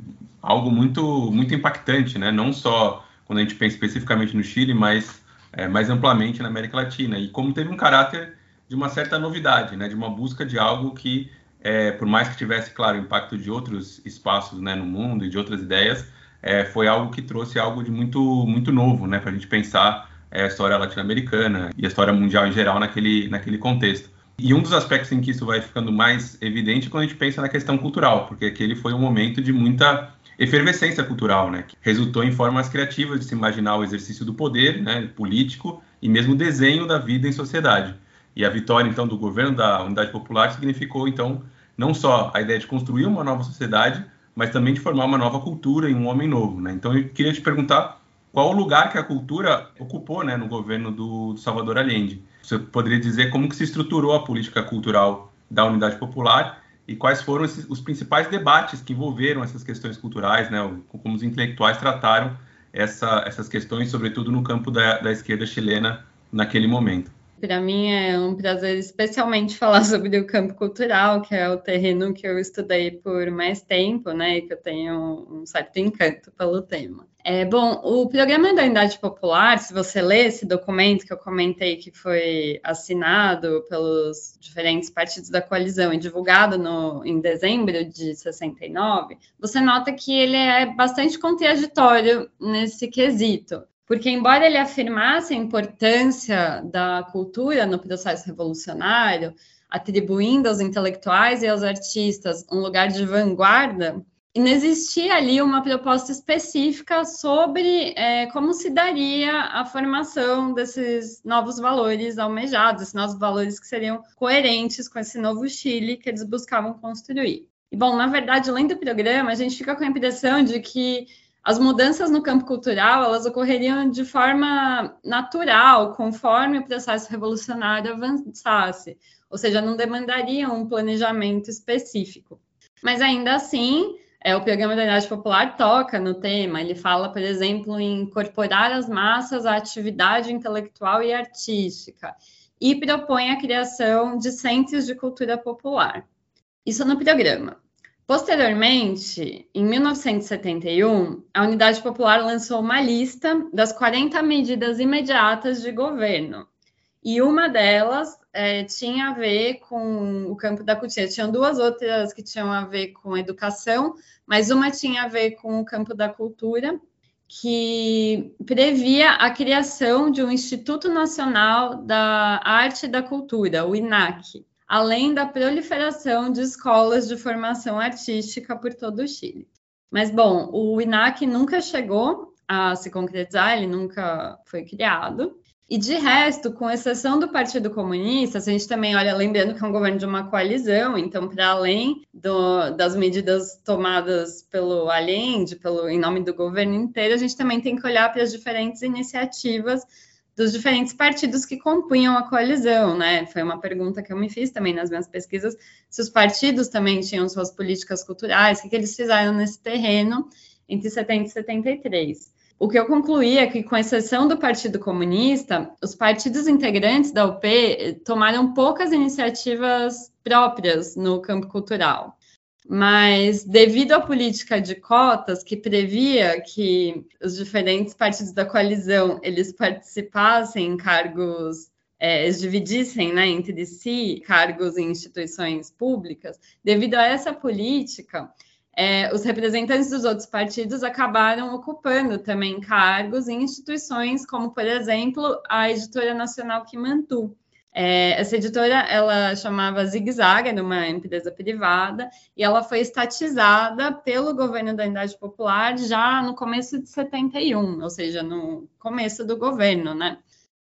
algo muito, muito impactante, né? não só quando a gente pensa especificamente no Chile, mas é, mais amplamente na América Latina. E como teve um caráter de uma certa novidade, né, de uma busca de algo que, é, por mais que tivesse, claro, impacto de outros espaços né, no mundo e de outras ideias, é, foi algo que trouxe algo de muito, muito novo né, para a gente pensar é, a história latino-americana e a história mundial em geral naquele, naquele contexto. E um dos aspectos em que isso vai ficando mais evidente é quando a gente pensa na questão cultural, porque aquele foi um momento de muita efervescência cultural, né, que resultou em formas criativas de se imaginar o exercício do poder, né, político e mesmo o desenho da vida em sociedade. E a vitória então do governo da Unidade Popular significou então não só a ideia de construir uma nova sociedade, mas também de formar uma nova cultura em um homem novo, né? Então eu queria te perguntar qual o lugar que a cultura ocupou né, no governo do, do, Salvador Allende. Você poderia dizer como que se estruturou a política cultural da Unidade Popular e quais foram esses, os principais debates que envolveram essas questões culturais, né, como os intelectuais trataram essa, essas questões, sobretudo no campo da, da esquerda chilena naquele momento. Para mim é um prazer especialmente falar sobre o campo cultural, que é o terreno que eu estudei por mais tempo, né, e que eu tenho um certo encanto pelo tema. É, bom, o programa da Unidade Popular, se você ler esse documento que eu comentei que foi assinado pelos diferentes partidos da coalizão e divulgado no, em dezembro de 69, você nota que ele é bastante contraditório nesse quesito. Porque, embora ele afirmasse a importância da cultura no processo revolucionário, atribuindo aos intelectuais e aos artistas um lugar de vanguarda, não existia ali uma proposta específica sobre é, como se daria a formação desses novos valores almejados, esses novos valores que seriam coerentes com esse novo Chile que eles buscavam construir. E, bom, na verdade, além do programa, a gente fica com a impressão de que as mudanças no campo cultural elas ocorreriam de forma natural, conforme o processo revolucionário avançasse, ou seja, não demandariam um planejamento específico. Mas ainda assim, é, o programa da Unidade Popular toca no tema. Ele fala, por exemplo, em incorporar as massas à atividade intelectual e artística e propõe a criação de centros de cultura popular. Isso no programa. Posteriormente, em 1971, a Unidade Popular lançou uma lista das 40 medidas imediatas de governo. E uma delas é, tinha a ver com o campo da cultura. Tinham duas outras que tinham a ver com educação, mas uma tinha a ver com o campo da cultura, que previa a criação de um Instituto Nacional da Arte e da Cultura, o INAC, além da proliferação de escolas de formação artística por todo o Chile. Mas, bom, o INAC nunca chegou a se concretizar, ele nunca foi criado. E de resto, com exceção do Partido Comunista, a gente também olha, lembrando que é um governo de uma coalizão, então, para além do, das medidas tomadas pelo Allende, pelo, em nome do governo inteiro, a gente também tem que olhar para as diferentes iniciativas dos diferentes partidos que compunham a coalizão, né? Foi uma pergunta que eu me fiz também nas minhas pesquisas, se os partidos também tinham suas políticas culturais, o que, que eles fizeram nesse terreno entre 70 e 73. O que eu concluí é que, com exceção do Partido Comunista, os partidos integrantes da UP tomaram poucas iniciativas próprias no campo cultural. Mas, devido à política de cotas, que previa que os diferentes partidos da coalizão eles participassem em cargos é, eles dividissem né, entre si cargos em instituições públicas, devido a essa política, é, os representantes dos outros partidos acabaram ocupando também cargos em instituições como, por exemplo, a Editora Nacional Kimantu. É, essa editora, ela chamava Zig Zag, era uma empresa privada, e ela foi estatizada pelo governo da Unidade Popular já no começo de 71, ou seja, no começo do governo, né?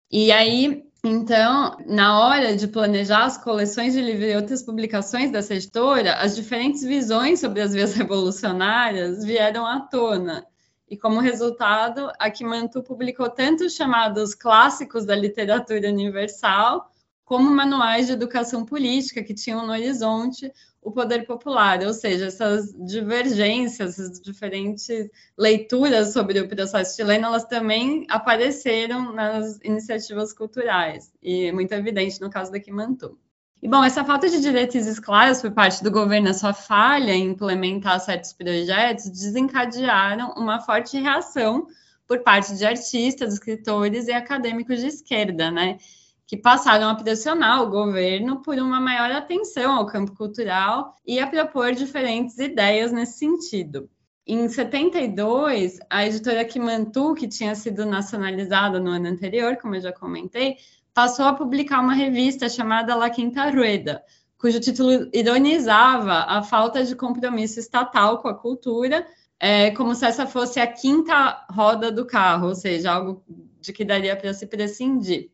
E aí, então, na hora de planejar as coleções de livros e outras publicações dessa editora, as diferentes visões sobre as vias revolucionárias vieram à tona. E como resultado, a Kimantu publicou tanto os chamados clássicos da literatura universal, como manuais de educação política que tinham no horizonte o poder popular, ou seja, essas divergências, essas diferentes leituras sobre o processo chileno, elas também apareceram nas iniciativas culturais, e é muito evidente no caso da Quimantu. E, bom, essa falta de diretrizes claras por parte do governo, a sua falha em implementar certos projetos, desencadearam uma forte reação por parte de artistas, escritores e acadêmicos de esquerda, né? Que passaram a pressionar o governo por uma maior atenção ao campo cultural e a propor diferentes ideias nesse sentido. Em 72, a editora Kimantu, que tinha sido nacionalizada no ano anterior, como eu já comentei, passou a publicar uma revista chamada La Quinta Rueda, cujo título ironizava a falta de compromisso estatal com a cultura, é, como se essa fosse a quinta roda do carro, ou seja, algo de que daria para se prescindir.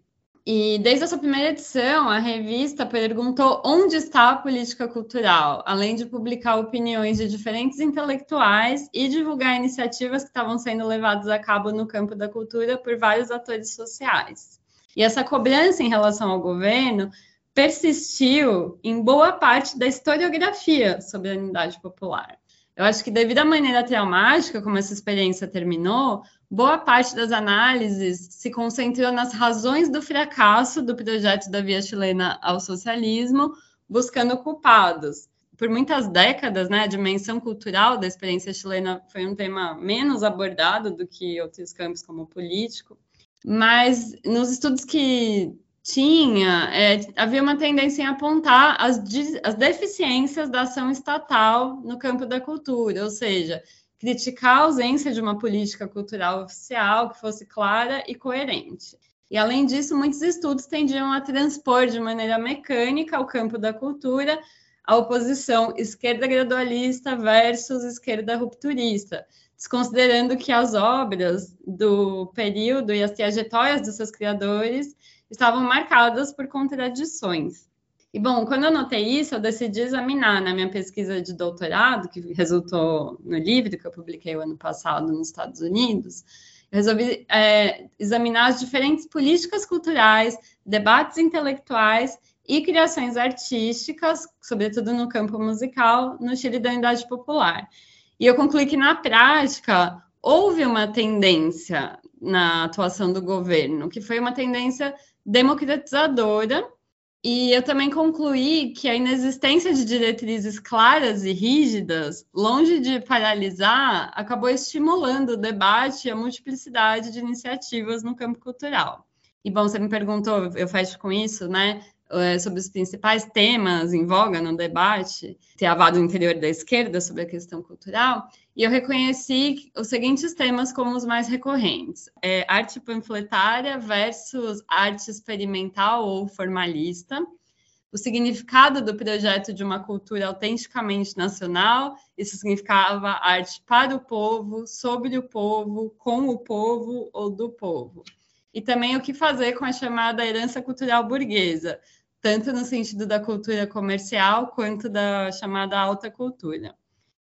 E desde a sua primeira edição, a revista perguntou onde está a política cultural, além de publicar opiniões de diferentes intelectuais e divulgar iniciativas que estavam sendo levadas a cabo no campo da cultura por vários atores sociais. E essa cobrança em relação ao governo persistiu em boa parte da historiografia sobre a unidade popular. Eu acho que devido à maneira traumática como essa experiência terminou, boa parte das análises se concentrou nas razões do fracasso do projeto da Via Chilena ao socialismo, buscando culpados. Por muitas décadas, né, a dimensão cultural da experiência chilena foi um tema menos abordado do que outros campos como político, mas nos estudos que tinha, é, havia uma tendência em apontar as, as deficiências da ação estatal no campo da cultura, ou seja, criticar a ausência de uma política cultural oficial que fosse clara e coerente. E, além disso, muitos estudos tendiam a transpor de maneira mecânica ao campo da cultura a oposição esquerda gradualista versus esquerda rupturista, desconsiderando que as obras do período e as trajetórias dos seus criadores estavam marcadas por contradições. E, bom, quando eu notei isso, eu decidi examinar na minha pesquisa de doutorado, que resultou no livro que eu publiquei o ano passado nos Estados Unidos, eu resolvi é, examinar as diferentes políticas culturais, debates intelectuais e criações artísticas, sobretudo no campo musical, no Chile da Unidade Popular. E eu concluí que, na prática, houve uma tendência na atuação do governo, que foi uma tendência democratizadora, e eu também concluí que a inexistência de diretrizes claras e rígidas, longe de paralisar, acabou estimulando o debate e a multiplicidade de iniciativas no campo cultural. E bom, você me perguntou, eu fecho com isso, né? É, sobre os principais temas em voga no debate travado no interior da esquerda sobre a questão cultural, e eu reconheci os seguintes temas como os mais recorrentes: é, arte panfletária versus arte experimental ou formalista, o significado do projeto de uma cultura autenticamente nacional, isso significava arte para o povo, sobre o povo, com o povo ou do povo. E também o que fazer com a chamada herança cultural burguesa, tanto no sentido da cultura comercial quanto da chamada alta cultura.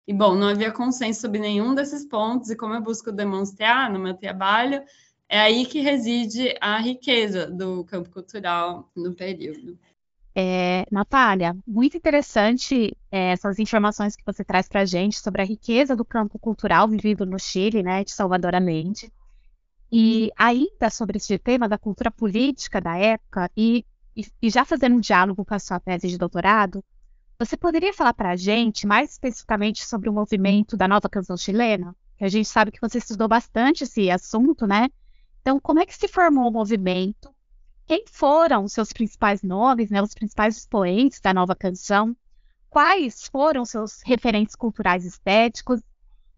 E, bom, não havia consenso sobre nenhum desses pontos, e como eu busco demonstrar no meu trabalho, é aí que reside a riqueza do campo cultural no período. É, Natália, muito interessante é, essas informações que você traz para a gente sobre a riqueza do campo cultural vivido no Chile, né, de Salvador Allende. E ainda sobre esse tema da cultura política da época, e, e, e já fazendo um diálogo com a sua tese de doutorado, você poderia falar para a gente mais especificamente sobre o movimento da nova canção chilena? Que a gente sabe que você estudou bastante esse assunto, né? Então, como é que se formou o movimento? Quem foram os seus principais nomes, né, os principais expoentes da nova canção? Quais foram seus referentes culturais estéticos?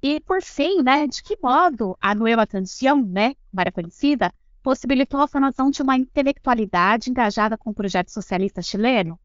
E, por fim, né, de que modo a Nueva Canção, né, como conhecida, possibilitou a formação de uma intelectualidade engajada com o projeto socialista chileno?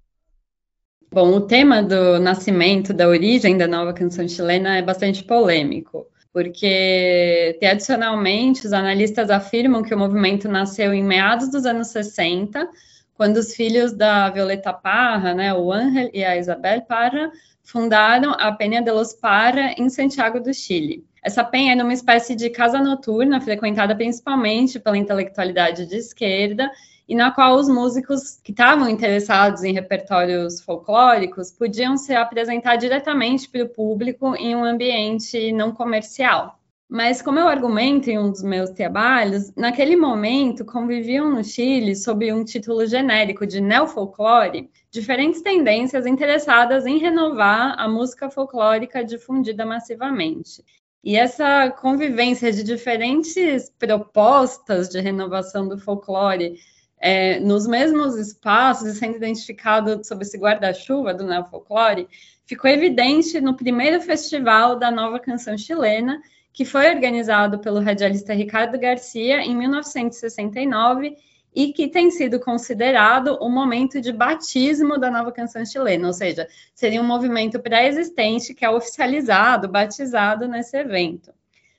Bom, o tema do nascimento, da origem da nova canção chilena é bastante polêmico porque tradicionalmente os analistas afirmam que o movimento nasceu em meados dos anos 60, quando os filhos da Violeta Parra, né, o Ángel e a Isabel Parra, fundaram a Penha de los Parra em Santiago do Chile. Essa penha era uma espécie de casa noturna frequentada principalmente pela intelectualidade de esquerda e na qual os músicos que estavam interessados em repertórios folclóricos podiam se apresentar diretamente para o público em um ambiente não comercial. Mas, como eu argumento em um dos meus trabalhos, naquele momento conviviam no Chile, sob um título genérico de neofolclore, diferentes tendências interessadas em renovar a música folclórica difundida massivamente. E essa convivência de diferentes propostas de renovação do folclore é, nos mesmos espaços e sendo identificado sob esse guarda-chuva do neofolclore, ficou evidente no primeiro festival da nova canção chilena, que foi organizado pelo radialista Ricardo Garcia em 1969 e que tem sido considerado o momento de batismo da nova canção chilena, ou seja, seria um movimento pré-existente que é oficializado, batizado nesse evento.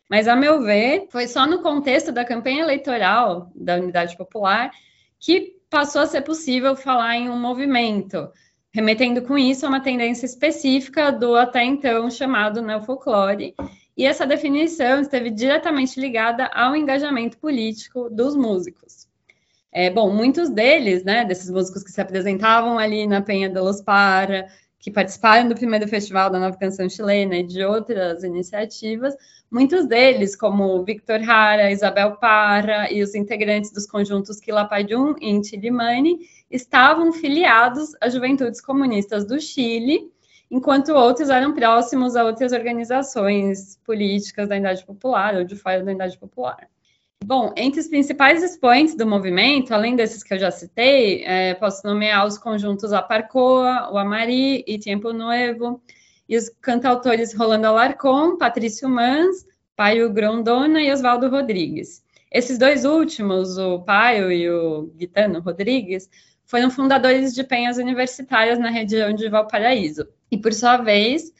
Mas, a meu ver, foi só no contexto da campanha eleitoral da Unidade Popular que passou a ser possível falar em um movimento, remetendo com isso a uma tendência específica do até então chamado neofolclore, e essa definição esteve diretamente ligada ao engajamento político dos músicos. É, bom, muitos deles, né, desses músicos que se apresentavam ali na Penha de los Para, que participaram do primeiro festival da Nova Canção Chilena e de outras iniciativas, muitos deles, como Victor Hara, Isabel Parra e os integrantes dos conjuntos Quilapayún e Intilimani, estavam filiados às Juventudes Comunistas do Chile, enquanto outros eram próximos a outras organizações políticas da Unidade Popular ou de fora da Unidade Popular. Bom, entre os principais expoentes do movimento, além desses que eu já citei, é, posso nomear os conjuntos Aparcoa, o Amari e Tempo Nuevo, e os cantautores Rolando Alarcón, Patrício Mans, Paio Grondona e Oswaldo Rodrigues. Esses dois últimos, o Paio e o Guitano Rodrigues, foram fundadores de penhas universitárias na região de Valparaíso. E, por sua vez,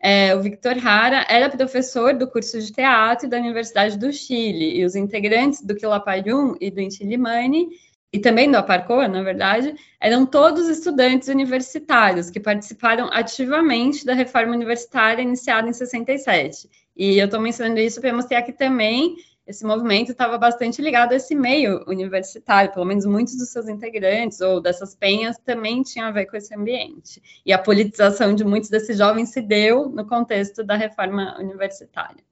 é, o Victor Hara era professor do curso de teatro da Universidade do Chile, e os integrantes do Quilapayún e do Intilimani, e também do Aparcoa, na verdade, eram todos estudantes universitários que participaram ativamente da reforma universitária iniciada em 67. E eu estou mencionando isso para mostrar que também esse movimento estava bastante ligado a esse meio universitário, pelo menos muitos dos seus integrantes ou dessas penhas também tinham a ver com esse ambiente. E a politização de muitos desses jovens se deu no contexto da reforma universitária.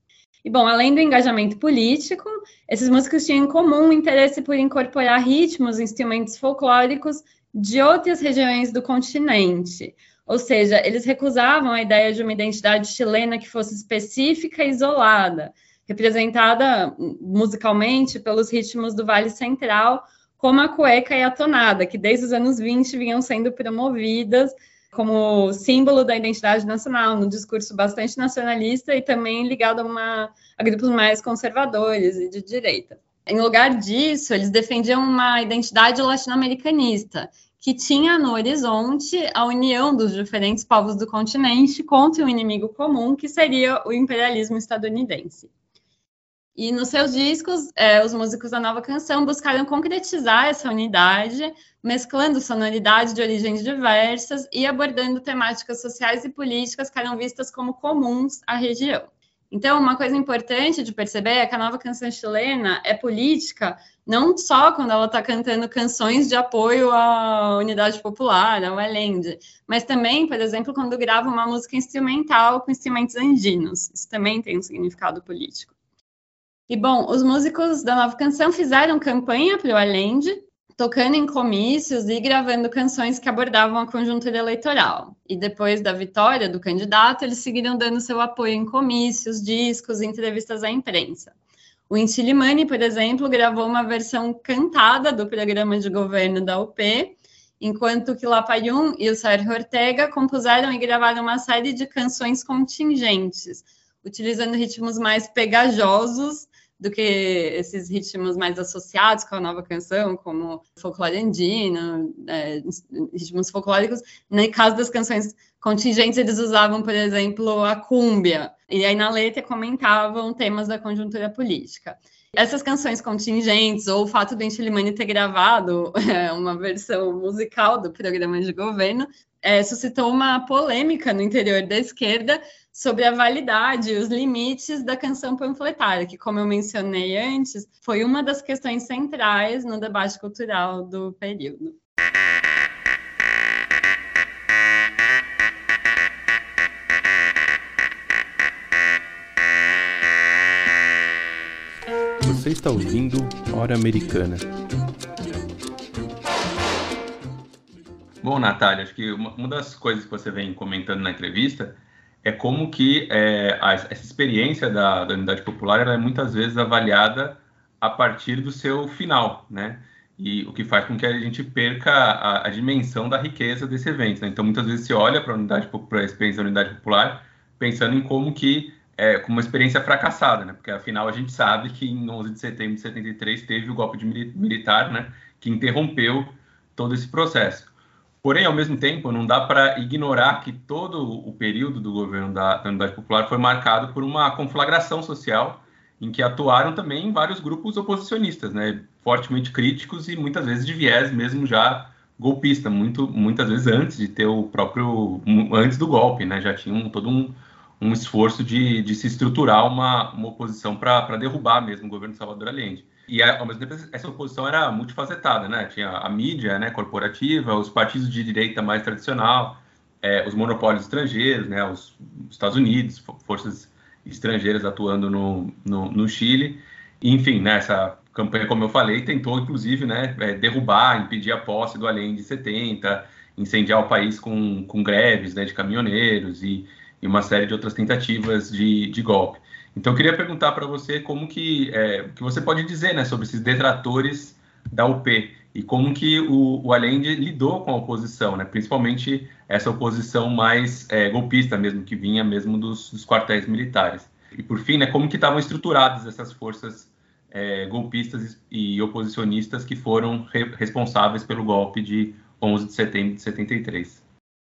E, bom, além do engajamento político, esses músicos tinham em comum interesse por incorporar ritmos e instrumentos folclóricos de outras regiões do continente. Ou seja, eles recusavam a ideia de uma identidade chilena que fosse específica e isolada, representada musicalmente pelos ritmos do Vale Central, como a cueca e a tonada, que desde os anos 20 vinham sendo promovidas como símbolo da identidade nacional, num discurso bastante nacionalista e também ligado a, uma, a grupos mais conservadores e de direita. Em lugar disso, eles defendiam uma identidade latino-americanista, que tinha no horizonte a união dos diferentes povos do continente contra um inimigo comum, que seria o imperialismo estadunidense. E nos seus discos, é, os músicos da nova canção buscaram concretizar essa unidade, mesclando sonoridades de origens diversas e abordando temáticas sociais e políticas que eram vistas como comuns à região. Então, uma coisa importante de perceber é que a nova canção chilena é política não só quando ela está cantando canções de apoio à unidade popular, ao Allende, mas também, por exemplo, quando grava uma música instrumental com instrumentos andinos. Isso também tem um significado político. E, bom, os músicos da nova canção fizeram campanha para o Allende, tocando em comícios e gravando canções que abordavam a conjuntura eleitoral. E depois da vitória do candidato, eles seguiram dando seu apoio em comícios, discos, entrevistas à imprensa. O Inti Limani, por exemplo, gravou uma versão cantada do programa de governo da UP, enquanto que Lapayun e o Sérgio Ortega compuseram e gravaram uma série de canções contingentes, utilizando ritmos mais pegajosos do que esses ritmos mais associados com a nova canção, como folclore andino, é, ritmos folclóricos. No caso das canções contingentes, eles usavam, por exemplo, a cúmbia, e aí na letra comentavam temas da conjuntura política. Essas canções contingentes, ou o fato do Intilimani ter gravado é, uma versão musical do programa de governo, é, suscitou uma polêmica no interior da esquerda sobre a validade e os limites da canção panfletária, que, como eu mencionei antes, foi uma das questões centrais no debate cultural do período. Você está ouvindo Hora Americana. Bom, Natália, acho que uma, uma, das coisas que você vem comentando na entrevista é como que é, a, essa experiência da, da unidade popular é muitas vezes avaliada a partir do seu final, né? E o que faz com que a gente perca a, a dimensão da riqueza desse evento. Né? Então, muitas vezes se olha para a experiência da unidade popular, pensando em como que é, com uma experiência fracassada, né? Porque afinal a gente sabe que em 11 de setembro de 73 teve o golpe de militar, né? Que interrompeu todo esse processo. Porém, ao mesmo tempo, não dá para ignorar que todo o período do governo da, da Unidade Popular foi marcado por uma conflagração social em que atuaram também vários grupos oposicionistas, né? Fortemente críticos e muitas vezes de viés mesmo já golpista, muito, muitas vezes antes de ter o próprio, antes do golpe, né? Já tinham todo um um esforço de, de se estruturar uma, uma oposição para derrubar mesmo o governo de Salvador Allende. E, ao mesmo tempo, essa oposição era multifacetada, né? Tinha a mídia né, corporativa, os partidos de direita mais tradicional, é, os monopólios estrangeiros, né, os Estados Unidos, forças estrangeiras atuando no, no, no Chile. Enfim, né, essa campanha, como eu falei, tentou, inclusive, né, é, derrubar, impedir a posse do Allende em 70, incendiar o país com, com greves né, de caminhoneiros e e uma série de outras tentativas de, de golpe. Então, eu queria perguntar para você como que, é, que você pode dizer né, sobre esses detratores da UP e como que o, o Allende lidou com a oposição, né, principalmente essa oposição mais é, golpista mesmo, que vinha mesmo dos, dos, quartéis militares. E, por fim, né, como que estavam estruturadas essas forças é, golpistas e oposicionistas que foram re responsáveis pelo golpe de 11 de setembro de 73.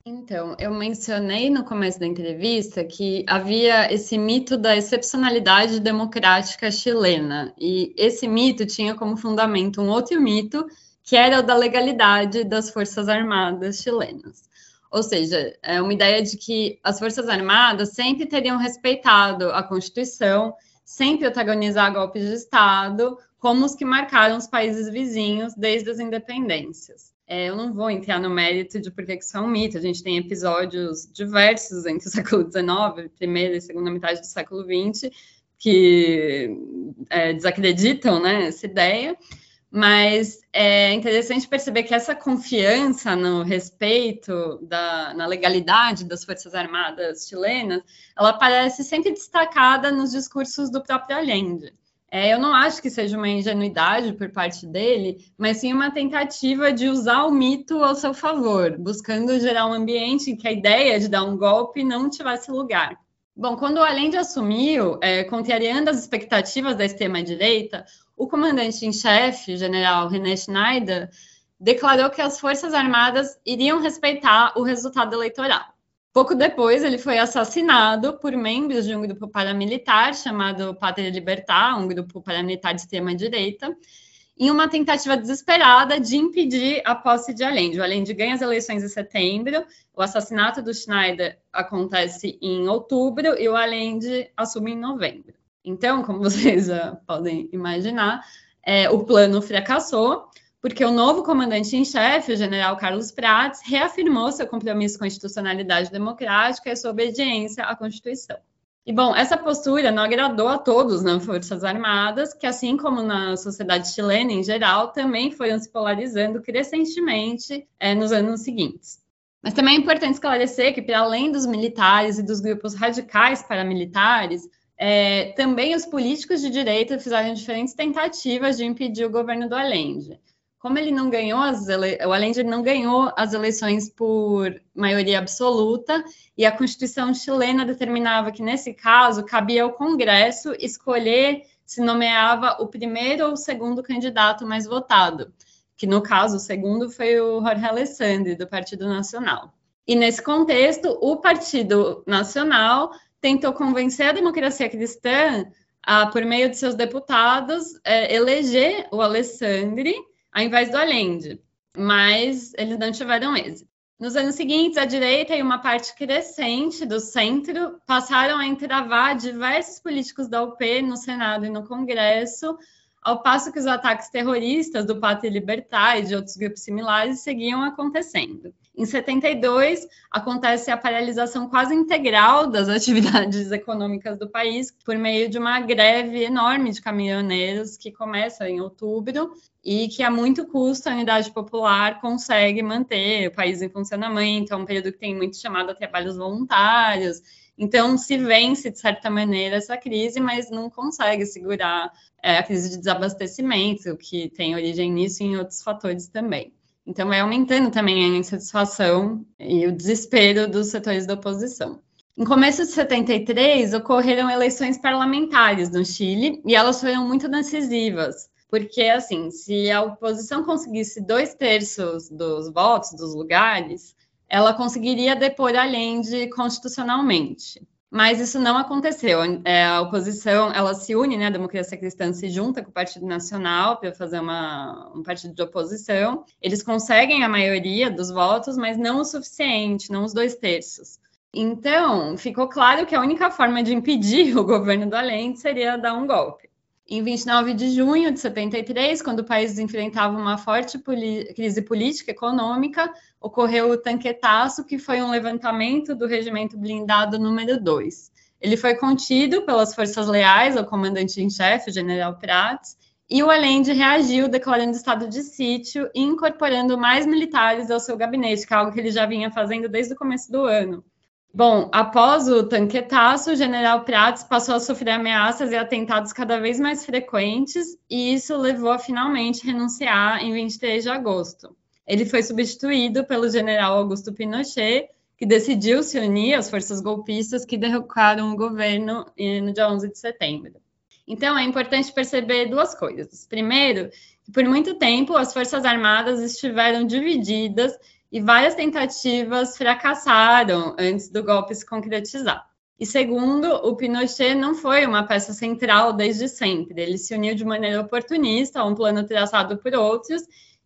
Então, eu mencionei no começo da entrevista que havia esse mito da excepcionalidade democrática chilena, e esse mito tinha como fundamento um outro mito, que era o da legalidade das Forças Armadas chilenas. Ou seja, é uma ideia de que as Forças Armadas sempre teriam respeitado a Constituição, sem protagonizar golpes de Estado, como os que marcaram os países vizinhos desde as independências. É, eu não vou entrar no mérito de por que isso é um mito. A gente tem episódios diversos entre o século XIX, primeira e segunda metade do século XX, que é, desacreditam né, essa ideia. Mas é interessante perceber que essa confiança no respeito, da, na legalidade das Forças Armadas chilenas, ela aparece sempre destacada nos discursos do próprio Allende. É, eu não acho que seja uma ingenuidade por parte dele, mas sim uma tentativa de usar o mito ao seu favor, buscando gerar um ambiente em que a ideia de dar um golpe não tivesse lugar. Bom, quando o Allende assumiu, é, contrariando as expectativas da extrema-direita, o comandante em chefe, general René Schneider, declarou que as Forças Armadas iriam respeitar o resultado eleitoral. Pouco depois, ele foi assassinado por membros de um grupo paramilitar chamado Pátria Libertar, um grupo paramilitar de extrema-direita. em uma tentativa desesperada de impedir a posse de Allende. O Allende ganha as eleições em setembro, o assassinato do Schneider acontece em outubro e o Allende assume em novembro. Então, como vocês já podem imaginar, é, o plano fracassou, porque o novo comandante em chefe, o general Carlos Prates, reafirmou seu compromisso com a institucionalidade democrática e sua obediência à Constituição. E, bom, essa postura não agradou a todos nas Forças Armadas, que, assim como na sociedade chilena em geral, também foram se polarizando crescentemente é, nos anos seguintes. Mas também é importante esclarecer que, para além dos militares e dos grupos radicais paramilitares, é, também os políticos de direita fizeram diferentes tentativas de impedir o governo do Allende como ele não ganhou as ele... o Allende não ganhou as eleições por maioria absoluta e a Constituição chilena determinava que nesse caso cabia ao Congresso escolher se nomeava o primeiro ou o segundo candidato mais votado, que no caso o segundo foi o Jorge Alessandri do Partido Nacional. E nesse contexto, o Partido Nacional tentou convencer a democracia cristã a, por meio de seus deputados, é, eleger o Alessandri ao invés do Allende, mas eles não tiveram êxito. Nos anos seguintes, a direita e uma parte crescente do centro passaram a entravar diversos políticos da UP no Senado e no Congresso, ao passo que os ataques terroristas do Pátria Libertar e de outros grupos similares seguiam acontecendo. Em 72, acontece a paralisação quase integral das atividades econômicas do país por meio de uma greve enorme de caminhoneiros que começa em outubro e que a muito custo a unidade popular consegue manter o país em funcionamento. É um período que tem muito chamado a trabalhos voluntários. Então, se vence, de certa maneira, essa crise, mas não consegue segurar é, a crise de desabastecimento, que tem origem nisso e em outros fatores também. Então, vai aumentando também a insatisfação e o desespero dos setores da oposição. Em começo de 73, ocorreram eleições parlamentares no Chile e elas foram muito decisivas, porque, assim, se a oposição conseguisse dois terços dos votos, dos lugares, ela conseguiria depor Allende constitucionalmente mas isso não aconteceu. É, a oposição, ela se une, né, a democracia cristã se junta com o Partido Nacional para fazer uma, um partido de oposição. Eles conseguem a maioria dos votos, mas não o suficiente, não os dois terços. Então, ficou claro que a única forma de impedir o governo do Allende seria dar um golpe. Em 29 de junho de 73, quando o país enfrentava uma forte crise política e econômica, ocorreu o tanquetaço, que foi um levantamento do regimento blindado número 2. Ele foi contido pelas forças leais ao comandante em chefe, o general Prats, e o Allende reagiu declarando estado de sítio e incorporando mais militares ao seu gabinete, que é algo que ele já vinha fazendo desde o começo do ano. Bom, após o tanquetaço, o general Prats passou a sofrer ameaças e atentados cada vez mais frequentes, e isso levou a finalmente renunciar em 23 de agosto. Ele foi substituído pelo general Augusto Pinochet, que decidiu se unir às forças golpistas que derrocaram o governo no dia 11 de setembro. Então, é importante perceber duas coisas. Primeiro, que por muito tempo as Forças Armadas estiveram divididas e várias tentativas fracassaram antes do golpe se concretizar. E segundo, o Pinochet não foi uma peça central desde sempre. Ele se uniu de maneira oportunista a um plano traçado por outros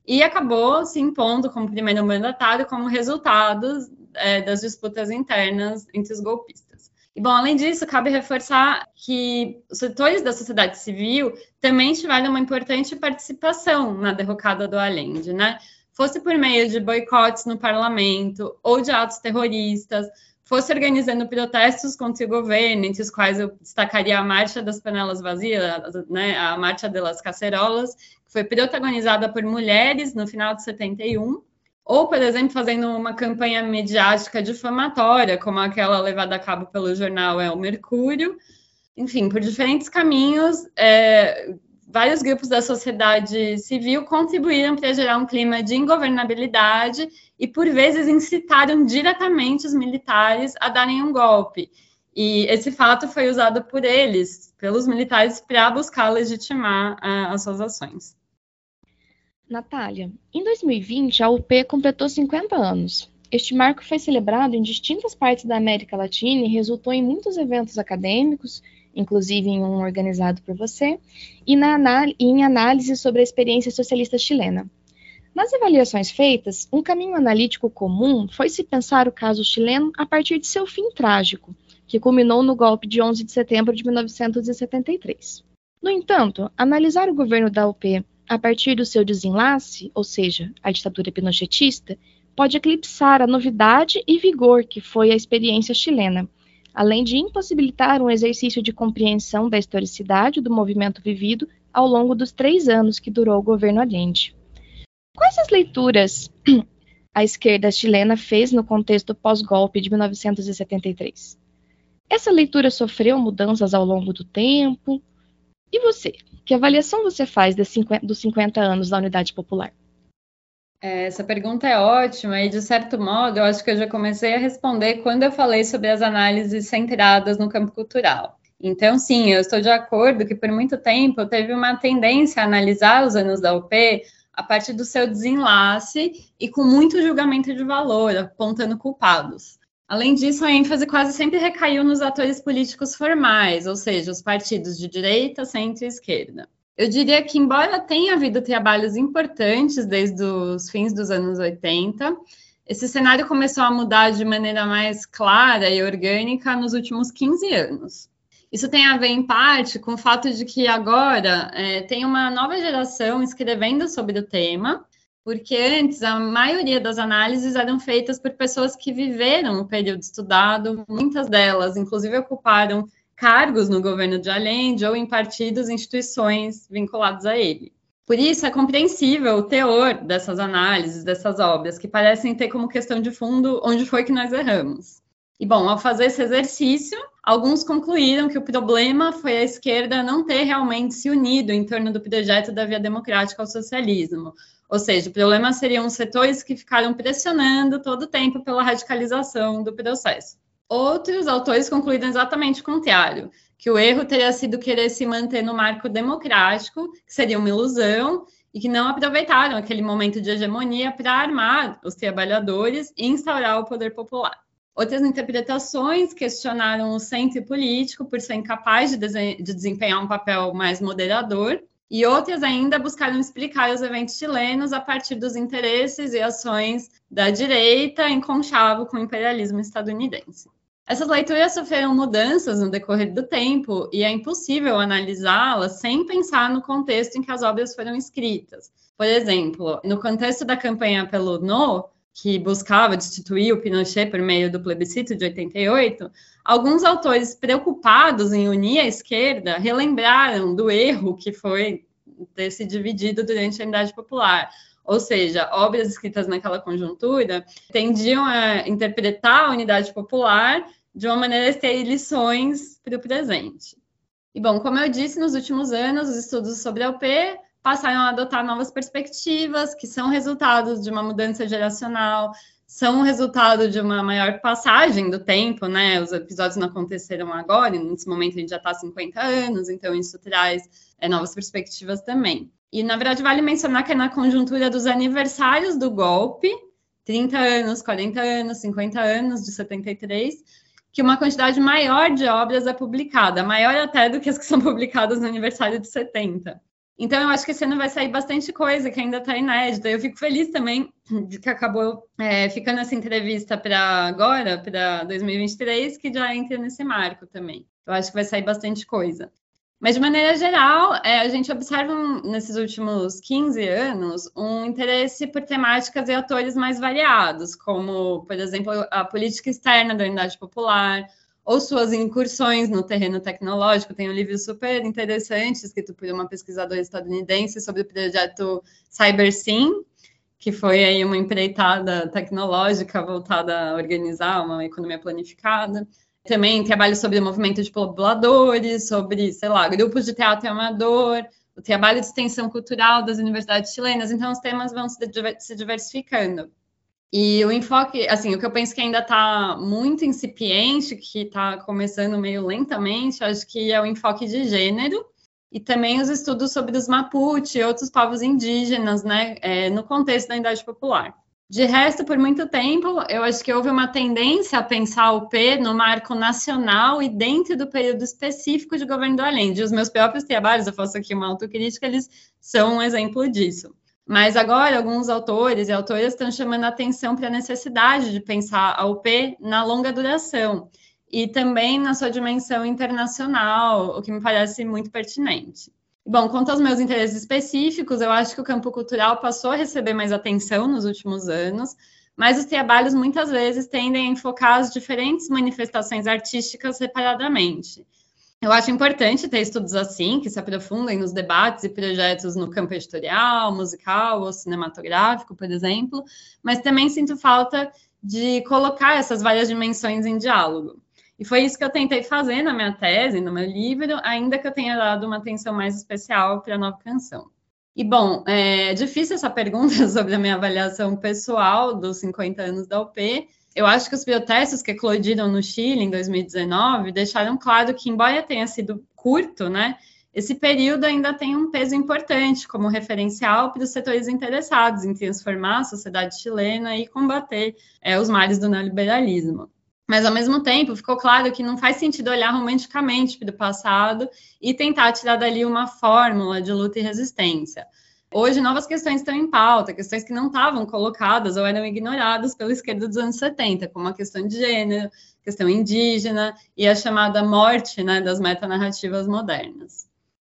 e acabou se impondo como primeiro mandatário como resultado é, das disputas internas entre os golpistas. E, bom, além disso, cabe reforçar que os setores da sociedade civil também tiveram uma importante participação na derrocada do Allende, né? fosse por meio de boicotes no parlamento ou de atos terroristas, fosse organizando protestos contra o governo, entre os quais eu destacaria a Marcha das Panelas Vazias, né, a Marcha das Cacerolas, que foi protagonizada por mulheres no final de 71, ou, por exemplo, fazendo uma campanha mediática difamatória, como aquela levada a cabo pelo jornal É o Mercúrio. Enfim, por diferentes caminhos, é, vários grupos da sociedade civil contribuíram para gerar um clima de ingovernabilidade e, por vezes, incitaram diretamente os militares a darem um golpe. E esse fato foi usado por eles, pelos militares, para buscar legitimar uh, as suas ações. Natália, em 2020, a UP completou 50 anos. Este marco foi celebrado em distintas partes da América Latina e resultou em muitos eventos acadêmicos inclusive em um organizado por você, e, na, em análise sobre a experiência socialista chilena. Nas avaliações feitas, um caminho analítico comum foi se pensar o caso chileno a partir de seu fim trágico, que culminou no golpe de 11 de setembro de 1973. No entanto, analisar o governo da UP a partir do seu desenlace, ou seja, a ditadura pinochetista, pode eclipsar a novidade e vigor que foi a experiência chilena, além de impossibilitar um exercício de compreensão da historicidade do movimento vivido ao longo dos três anos que durou o governo Allende. Quais as leituras a esquerda chilena fez no contexto pós-golpe de 1973? Essa leitura sofreu mudanças ao longo do tempo? E você? Que avaliação você faz dos 50 anos da Unidade Popular? É, essa pergunta é ótima e, de certo modo, eu acho que eu já comecei a responder quando eu falei sobre as análises centradas no campo cultural. Então, sim, eu estou de acordo que por muito tempo teve uma tendência a analisar os anos da UP a partir do seu desenlace e com muito julgamento de valor, apontando culpados. Além disso, a ênfase quase sempre recaiu nos atores políticos formais, ou seja, os partidos de direita, centro e esquerda. Eu diria que, embora tenha havido trabalhos importantes desde os fins dos anos 80, esse cenário começou a mudar de maneira mais clara e orgânica nos últimos 15 anos. Isso tem a ver, em parte, com o fato de que agora é, tem uma nova geração escrevendo sobre o tema, porque antes a maioria das análises eram feitas por pessoas que viveram o período estudado, muitas delas, inclusive, ocuparam cargos no governo de Allende ou em partidos e instituições vinculados a ele. Por isso, é compreensível o teor dessas análises, dessas obras, que parecem ter como questão de fundo onde foi que nós erramos. E, bom, ao fazer esse exercício, alguns concluíram que o problema foi a esquerda não ter realmente se unido em torno do projeto da via democrática ao socialismo, ou seja, o problema seriam os setores que ficaram pressionando todo o tempo pela radicalização do processo. Outros autores concluíram exatamente o contrário, que o erro teria sido querer se manter no marco democrático, que seria uma ilusão, e que não aproveitaram aquele momento de hegemonia para armar os trabalhadores e instaurar o poder popular. Outras interpretações questionaram o centro político por ser incapaz de, de desempenhar um papel mais moderador e outras ainda buscaram explicar os eventos chilenos a partir dos interesses e ações da direita em conchavo com o imperialismo estadunidense. Essas leituras sofreram mudanças no decorrer do tempo e é impossível analisá-las sem pensar no contexto em que as obras foram escritas. Por exemplo, no contexto da campanha pelo No, que buscava destituir o Pinochet por meio do plebiscito de 88, alguns autores preocupados em unir a esquerda relembraram do erro que foi ter se dividido durante a Unidade Popular. Ou seja, obras escritas naquela conjuntura tendiam a interpretar a Unidade Popular de uma maneira a ter lições para o presente. E, bom, como eu disse, nos últimos anos, os estudos sobre a UP passaram a adotar novas perspectivas, que são resultados de uma mudança geracional, são resultado de uma maior passagem do tempo, né? Os episódios não aconteceram agora, e nesse momento a gente já está há 50 anos, então isso traz é, novas perspectivas também. E, na verdade, vale mencionar que é na conjuntura dos aniversários do golpe, 30 anos, 40 anos, 50 anos de 73, que uma quantidade maior de obras é publicada, maior até do que as que são publicadas no aniversário de 70. Então, eu acho que esse ano vai sair bastante coisa que ainda está inédita. Eu fico feliz também de que acabou é, ficando essa entrevista para agora, para 2023, que já entra nesse marco também. Eu acho que vai sair bastante coisa. Mas, de maneira geral, é, a gente observa nesses últimos 15 anos um interesse por temáticas e atores mais variados, como, por exemplo, a política externa da unidade popular, ou suas incursões no terreno tecnológico. Tem um livro super interessante, escrito por uma pesquisadora estadunidense, sobre o projeto CyberSim, que foi aí uma empreitada tecnológica voltada a organizar uma economia planificada. Também trabalho sobre o movimento de pobladores, sobre, sei lá, grupos de teatro amador, o trabalho de extensão cultural das universidades chilenas. Então, os temas vão se diversificando. E o enfoque, assim, o que eu penso que ainda está muito incipiente, que está começando meio lentamente, acho que é o enfoque de gênero e também os estudos sobre os Mapuche e outros povos indígenas, né, é, no contexto da Idade Popular. De resto, por muito tempo, eu acho que houve uma tendência a pensar o P no marco nacional e dentro do período específico de governo do Allende. Os meus próprios trabalhos, eu faço aqui uma autocrítica, eles são um exemplo disso. Mas agora, alguns autores e autoras estão chamando a atenção para a necessidade de pensar a UP na longa duração e também na sua dimensão internacional, o que me parece muito pertinente. Bom, quanto aos meus interesses específicos, eu acho que o campo cultural passou a receber mais atenção nos últimos anos, mas os trabalhos muitas vezes tendem a enfocar as diferentes manifestações artísticas separadamente. Eu acho importante ter estudos assim, que se aprofundem nos debates e projetos no campo editorial, musical ou cinematográfico, por exemplo, mas também sinto falta de colocar essas várias dimensões em diálogo. E foi isso que eu tentei fazer na minha tese, no meu livro, ainda que eu tenha dado uma atenção mais especial para a nova canção. E, bom, é difícil essa pergunta sobre a minha avaliação pessoal dos 50 anos da UP. Eu acho que os protestos que eclodiram no Chile em 2019 deixaram claro que, embora tenha sido curto, né, esse período ainda tem um peso importante como referencial para os setores interessados em transformar a sociedade chilena e combater é, os males do neoliberalismo. Mas, ao mesmo tempo, ficou claro que não faz sentido olhar romanticamente para o passado e tentar tirar dali uma fórmula de luta e resistência. Hoje, novas questões estão em pauta, questões que não estavam colocadas ou eram ignoradas pela esquerda dos anos 70, como a questão de gênero, questão indígena e a chamada morte né, das metanarrativas modernas.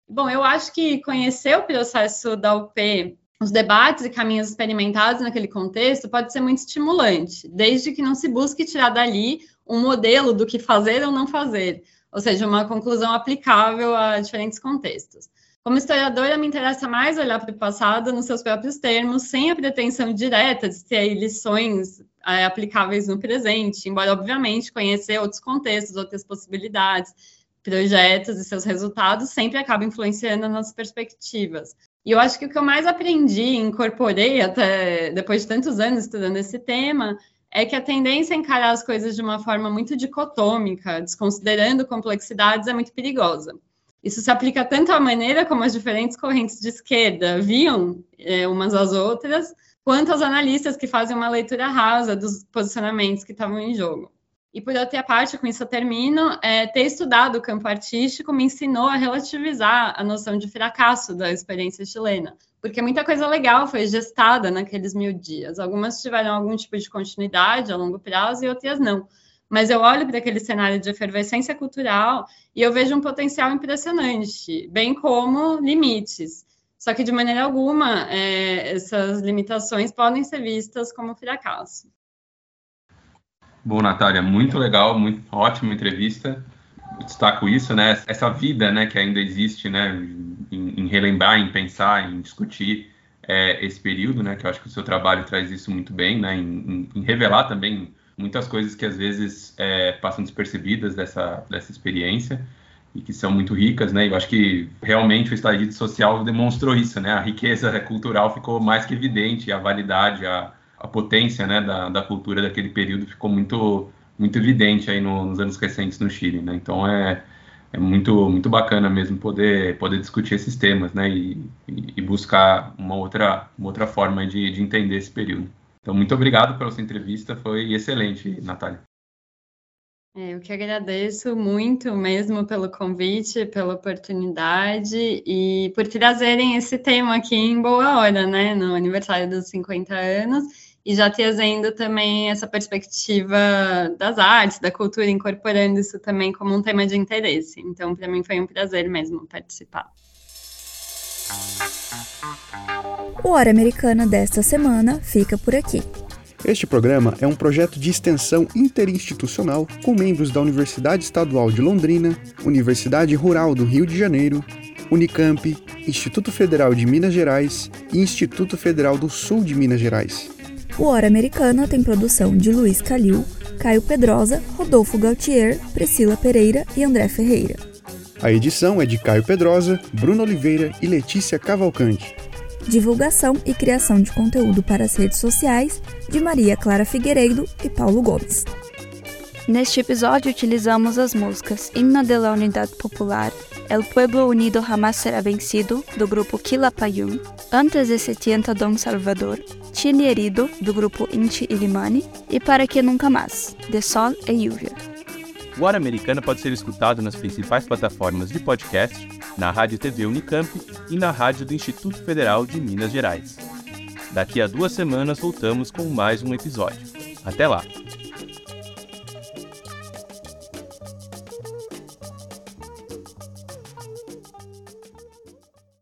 Bom, eu acho que conhecer o processo da UP os debates e caminhos experimentados naquele contexto pode ser muito estimulante, desde que não se busque tirar dali um modelo do que fazer ou não fazer, ou seja, uma conclusão aplicável a diferentes contextos. Como historiadora, me interessa mais olhar para o passado nos seus próprios termos, sem a pretensão direta de ter lições é, aplicáveis no presente, embora, obviamente, conhecer outros contextos, outras possibilidades, projetos e seus resultados sempre acaba influenciando nas perspectivas. E eu acho que o que eu mais aprendi, incorporei até depois de tantos anos estudando esse tema, é que a tendência a encarar as coisas de uma forma muito dicotômica, desconsiderando complexidades, é muito perigosa. Isso se aplica tanto à maneira como as diferentes correntes de esquerda viam é, umas às outras, quanto aos analistas que fazem uma leitura rasa dos posicionamentos que estavam em jogo. E por outra parte, com isso eu termino, é, ter estudado o campo artístico me ensinou a relativizar a noção de fracasso da experiência chilena, porque muita coisa legal foi gestada naqueles mil dias. Algumas tiveram algum tipo de continuidade a longo prazo e outras não. Mas eu olho para aquele cenário de efervescência cultural e eu vejo um potencial impressionante, bem como limites. Só que, de maneira alguma, é, essas limitações podem ser vistas como fracasso. Bom, Natália, muito legal, muito ótima entrevista. Eu destaco isso, né? Essa vida, né, que ainda existe, né, em, em relembrar, em pensar, em discutir é, esse período, né? Que eu acho que o seu trabalho traz isso muito bem, né? Em, em revelar também muitas coisas que às vezes é, passam despercebidas dessa dessa experiência e que são muito ricas, né? Eu acho que realmente o estadista social demonstrou isso, né? A riqueza cultural ficou mais que evidente, a validade, a a potência né, da, da cultura daquele período ficou muito muito evidente aí no, nos anos recentes no Chile, né? Então é, é muito muito bacana mesmo poder poder discutir esses temas, né? E, e buscar uma outra uma outra forma de, de entender esse período. Então muito obrigado pela sua entrevista, foi excelente, Natália. É, eu que agradeço muito mesmo pelo convite, pela oportunidade e por trazerem esse tema aqui em boa hora, né? No aniversário dos 50 anos e já trazendo também essa perspectiva das artes, da cultura, incorporando isso também como um tema de interesse. Então, para mim foi um prazer mesmo participar. O Hora Americana desta semana fica por aqui. Este programa é um projeto de extensão interinstitucional com membros da Universidade Estadual de Londrina, Universidade Rural do Rio de Janeiro, Unicamp, Instituto Federal de Minas Gerais e Instituto Federal do Sul de Minas Gerais. O Hora Americana tem produção de Luiz Calil, Caio Pedrosa, Rodolfo Gautier, Priscila Pereira e André Ferreira. A edição é de Caio Pedrosa, Bruno Oliveira e Letícia Cavalcante. Divulgação e criação de conteúdo para as redes sociais de Maria Clara Figueiredo e Paulo Gomes. Neste episódio utilizamos as músicas Himna de la Unidade Popular, El Pueblo Unido Jamás Será Vencido, do grupo Quilapayún, Antes de 70 Dom Salvador, Chile Herido, do grupo Inti Illimani, e Para Que Nunca Mais, de Sol e Lluvia. O Hora Americana pode ser escutado nas principais plataformas de podcast, na Rádio TV Unicamp e na Rádio do Instituto Federal de Minas Gerais. Daqui a duas semanas voltamos com mais um episódio. Até lá!